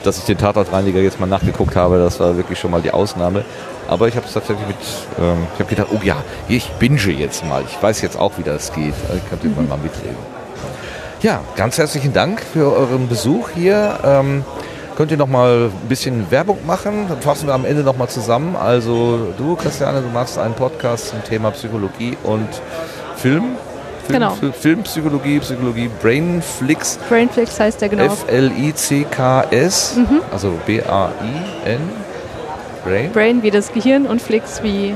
dass ich den Tatortreiniger jetzt mal nachgeguckt habe, das war wirklich schon mal die Ausnahme. Aber ich habe es tatsächlich mit, ähm, ich habe gedacht, oh ja, ich binge jetzt mal. Ich weiß jetzt auch, wie das geht. Ich kann irgendwann mal mitreden. Ja, ganz herzlichen Dank für euren Besuch hier. Ähm, könnt ihr noch mal ein bisschen Werbung machen? Dann fassen wir am Ende noch mal zusammen. Also du, Christiane, du machst einen Podcast zum Thema Psychologie und Film. Film, Genau. Fil- Filmpsychologie, Psychologie, Brainflix, Brainflix heißt der genau. F-L-I-C-K-S, Mhm. also B-A-I-N, Brain. Brain wie das Gehirn und Flix wie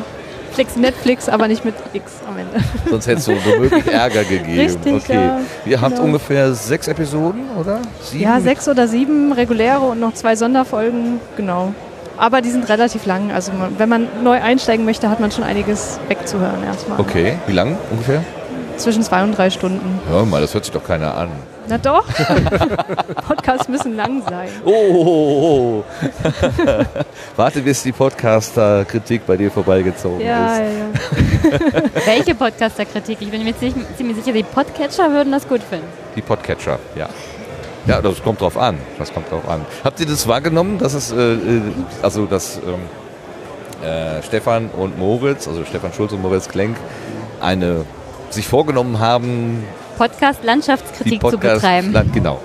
Flix Netflix, aber nicht mit X am Ende. Sonst hätte es so womöglich (laughs) Ärger gegeben. Richtig, okay. ja, Ihr habt genau. ungefähr sechs Episoden, oder? Sieben? Ja, sechs oder sieben reguläre und noch zwei Sonderfolgen, genau. Aber die sind relativ lang. Also man, wenn man neu einsteigen möchte, hat man schon einiges wegzuhören erstmal. Okay, wie lang ungefähr? Zwischen zwei und drei Stunden. Hör mal, das hört sich doch keiner an. Na doch. (laughs) Podcasts müssen lang sein. Oh, oh, oh, oh. (laughs) Warte, bis die Podcaster-Kritik bei dir vorbeigezogen Ja, ist. ja, ja. (laughs) Welche Podcaster-Kritik? Ich bin mir ziemlich, ziemlich sicher, die Podcatcher würden das gut finden. Die Podcatcher, ja. Ja, das kommt drauf an. Das kommt drauf an. Habt ihr das wahrgenommen, dass es, äh, äh, also dass ähm, äh, Stefan und Moritz, also Stefan Schulz und Moritz Klenk, eine sich vorgenommen haben, die Podcast-Landschaftskritik zu Podcast, betreiben. Land, genau.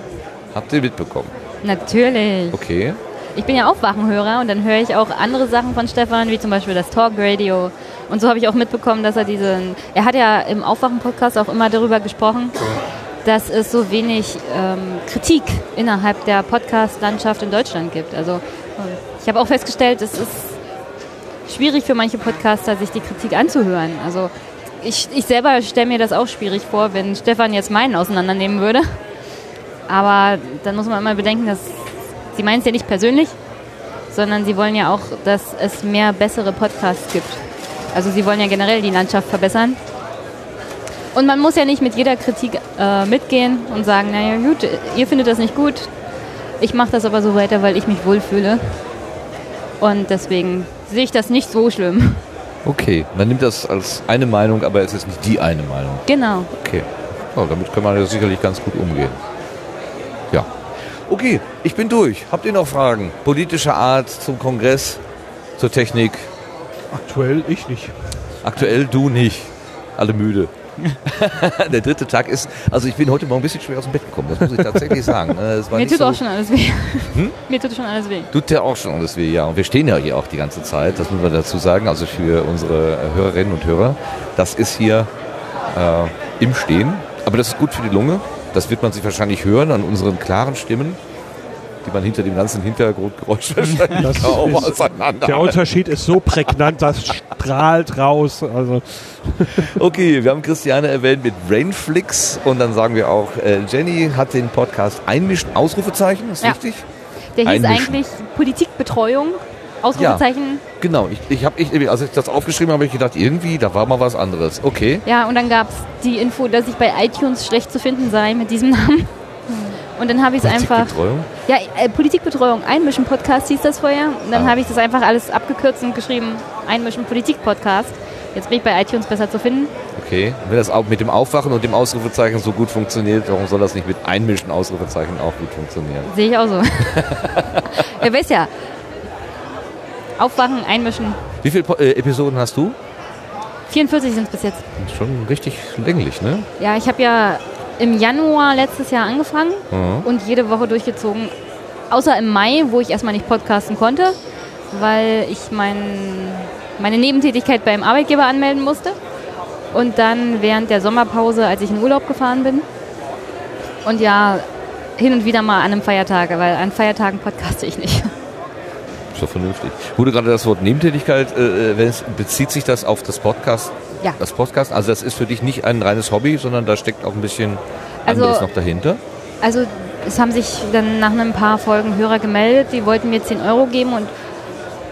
Habt ihr mitbekommen? Natürlich. Okay. Ich bin ja auch Wachenhörer und dann höre ich auch andere Sachen von Stefan, wie zum Beispiel das Talk-Radio. Und so habe ich auch mitbekommen, dass er diesen. Er hat ja im Aufwachen-Podcast auch immer darüber gesprochen, dass es so wenig ähm, Kritik innerhalb der Podcast-Landschaft in Deutschland gibt. Also ähm, ich habe auch festgestellt, es ist schwierig für manche Podcaster, sich die Kritik anzuhören. Also ich, ich selber stelle mir das auch schwierig vor, wenn Stefan jetzt meinen auseinandernehmen würde. Aber dann muss man immer bedenken, dass sie meinen es ja nicht persönlich, sondern sie wollen ja auch, dass es mehr bessere Podcasts gibt. Also sie wollen ja generell die Landschaft verbessern. Und man muss ja nicht mit jeder Kritik äh, mitgehen und sagen, naja gut, ihr findet das nicht gut, ich mache das aber so weiter, weil ich mich wohlfühle. Und deswegen sehe ich das nicht so schlimm. Okay, man nimmt das als eine Meinung, aber es ist nicht die eine Meinung. Genau. Okay. Ja, damit kann man ja sicherlich ganz gut umgehen. Ja. Okay, ich bin durch. Habt ihr noch Fragen? Politischer Art zum Kongress, zur Technik? Aktuell ich nicht. Aktuell du nicht. Alle müde. (laughs) Der dritte Tag ist, also ich bin heute Morgen ein bisschen schwer aus dem Bett gekommen, das muss ich tatsächlich sagen. ne? Mir tut so- auch schon alles weh. Hm? (laughs) Mir tut schon alles weh. Tut ja auch schon alles weh, ja. Und wir stehen ja hier auch die ganze Zeit, das müssen wir dazu sagen, also für unsere äh, Hörerinnen und Hörer. Das ist hier äh, im Stehen, aber das ist gut für die Lunge. Das wird man sich wahrscheinlich hören an unseren klaren Stimmen, die man hinter dem ganzen Hintergrundgeräusch wahrscheinlich Das kaum ist- auseinander. Der Unterschied ist so prägnant, das strahlt raus. Also Okay, wir haben Christiane erwähnt mit Brainflix und dann sagen wir auch, äh, Jenny hat den Podcast Einmischen, Ausrufezeichen, ist Ja. richtig? Der hieß Einmischen. eigentlich Politikbetreuung, Ausrufezeichen. Genau, ich, ich habe, ich, als ich das aufgeschrieben habe, habe ich gedacht, irgendwie, da war mal was anderes. Okay. Ja, und dann gab es die Info, dass ich bei iTunes schlecht zu finden sei mit diesem Namen. Und dann habe ich es einfach. Politikbetreuung? Ja, äh, Politikbetreuung, Einmischen Podcast hieß das vorher. Und dann Ah. habe ich das einfach alles abgekürzt und geschrieben, Einmischen Politik Podcast. Jetzt bin ich bei iTunes besser zu finden. Okay. Wenn das auch mit dem Aufwachen und dem Ausrufezeichen so gut funktioniert, warum soll das nicht mit Einmischen Ausrufezeichen auch gut funktionieren? Sehe ich auch so. (laughs) Wer weiß ja. Aufwachen, einmischen. Wie viele äh, Episoden hast du? 44 sind es bis jetzt. Schon richtig länglich, ne? Ja, ich habe ja im Januar letztes Jahr angefangen Mhm. und jede Woche durchgezogen. Außer im Mai, wo ich erstmal nicht podcasten konnte, weil ich mein, meine Nebentätigkeit beim Arbeitgeber anmelden musste. Und dann während der Sommerpause, als ich in Urlaub gefahren bin. Und ja, hin und wieder mal an einem Feiertag, weil an Feiertagen podcaste ich nicht. (laughs) Ist doch vernünftig. Wurde gerade das Wort Nebentätigkeit, äh, erwähnt, bezieht sich das auf das Podcast? Ja. Das Podcast, also das ist für dich nicht ein reines Hobby, sondern da steckt auch ein bisschen Also- anderes noch dahinter. Also es haben sich dann nach ein paar Folgen Hörer gemeldet, die wollten mir 10 Euro geben und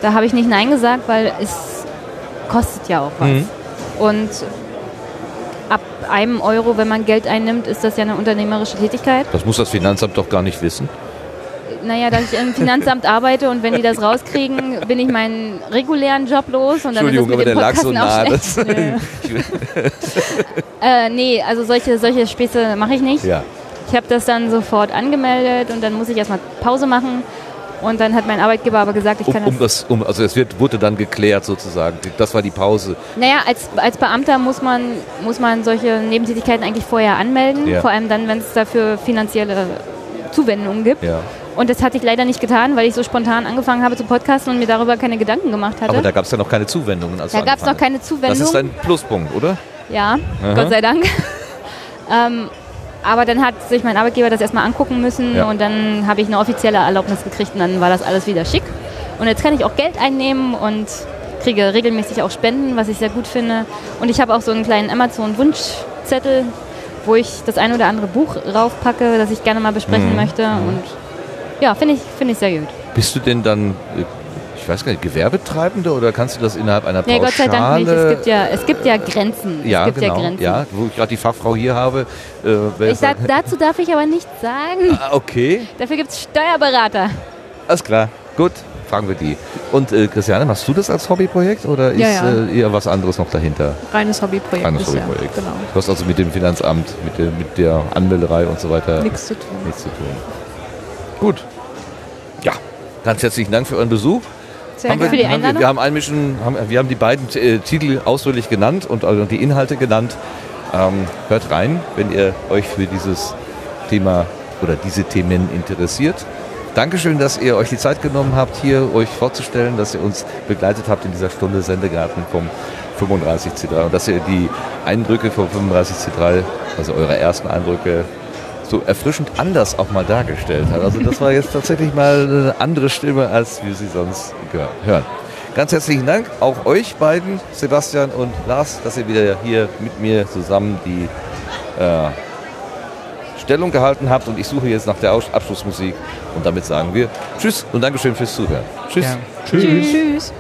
da habe ich nicht Nein gesagt, weil es kostet ja auch was. Mhm. Und ab einem Euro, wenn man Geld einnimmt, ist das ja eine unternehmerische Tätigkeit. Das muss das Finanzamt doch gar nicht wissen. Naja, dass ich im Finanzamt arbeite und wenn die das rauskriegen, bin ich meinen regulären Job los und dann ist Entschuldigung, mit aber der lag so Podcasten nah. (laughs) (laughs) äh, nee, also solche, solche Späße mache ich nicht. ja. Ich habe das dann sofort angemeldet und dann muss ich erstmal Pause machen. Und dann hat mein Arbeitgeber aber gesagt, ich Um, kann um das, um, also es wird, wurde dann geklärt sozusagen. Das war die Pause. Naja, als, als Beamter muss man, muss man solche Nebentätigkeiten eigentlich vorher anmelden. Ja. Vor allem dann, wenn es dafür finanzielle Zuwendungen gibt. Ja. Und das hatte ich leider nicht getan, weil ich so spontan angefangen habe zu podcasten und mir darüber keine Gedanken gemacht hatte. Aber da gab es ja noch keine Zuwendungen. Da gab es noch keine hast. Zuwendung. Das ist ein Pluspunkt, oder? Ja, Aha. Gott sei Dank. (laughs) ähm, aber dann hat sich mein Arbeitgeber das erstmal angucken müssen Ja. und dann habe ich eine offizielle Erlaubnis gekriegt und dann war das alles wieder schick. Und jetzt kann ich auch Geld einnehmen und kriege regelmäßig auch Spenden, was ich sehr gut finde. Und ich habe auch so einen kleinen Amazon-Wunschzettel, wo ich das ein oder andere Buch raufpacke, das ich gerne mal besprechen Mhm. möchte. Und ja, finde ich, finde ich sehr gut. Bist du denn dann, äh, ich weiß gar nicht, Gewerbetreibende oder kannst du das innerhalb einer Nee, Pauschale? Gott sei Dank nicht. Es gibt ja, es gibt ja Grenzen. ja, es gibt genau. ja Grenzen. Ja, wo ich gerade die Fachfrau hier habe. Äh, Ich sag, da- (laughs) dazu darf ich aber nichts sagen. Ah, okay, Dafür gibt es Steuerberater. alles klar. Gut, fragen wir die. Und äh, Christiane, machst du das als Hobbyprojekt oder ist Ja, ja. Äh, eher was anderes noch dahinter? Reines Hobbyprojekt. Reines. Hobbyprojekt. Genau. Du hast also mit dem Finanzamt, mit der, mit der Anmelderei und so weiter Nichts zu tun. nichts zu tun. Gut. Ja, ganz herzlichen Dank für euren Besuch. Sehr haben wir, für die haben wir, Einladung. wir haben einmischen, haben, wir haben die beiden äh, Titel ausführlich genannt und also die Inhalte genannt. Ähm, hört rein, wenn ihr euch für dieses Thema oder diese Themen interessiert. Dankeschön, dass ihr euch die Zeit genommen habt, hier euch vorzustellen, dass ihr uns begleitet habt in dieser Stunde Sendegarten vom 35C3 und dass ihr die Eindrücke vom 35C3, also eure ersten Eindrücke, so erfrischend anders auch mal dargestellt hat. Also das war jetzt tatsächlich mal eine andere Stimme, als wir sie sonst hören. Ganz herzlichen Dank auch euch beiden, Sebastian und Lars, dass ihr wieder hier mit mir zusammen die äh, Stellung gehalten habt. Und ich suche jetzt nach der Aus- Abschlussmusik. Und damit sagen wir Tschüss und Dankeschön fürs Zuhören. Tschüss. Ja. Tschüss. Tschüss.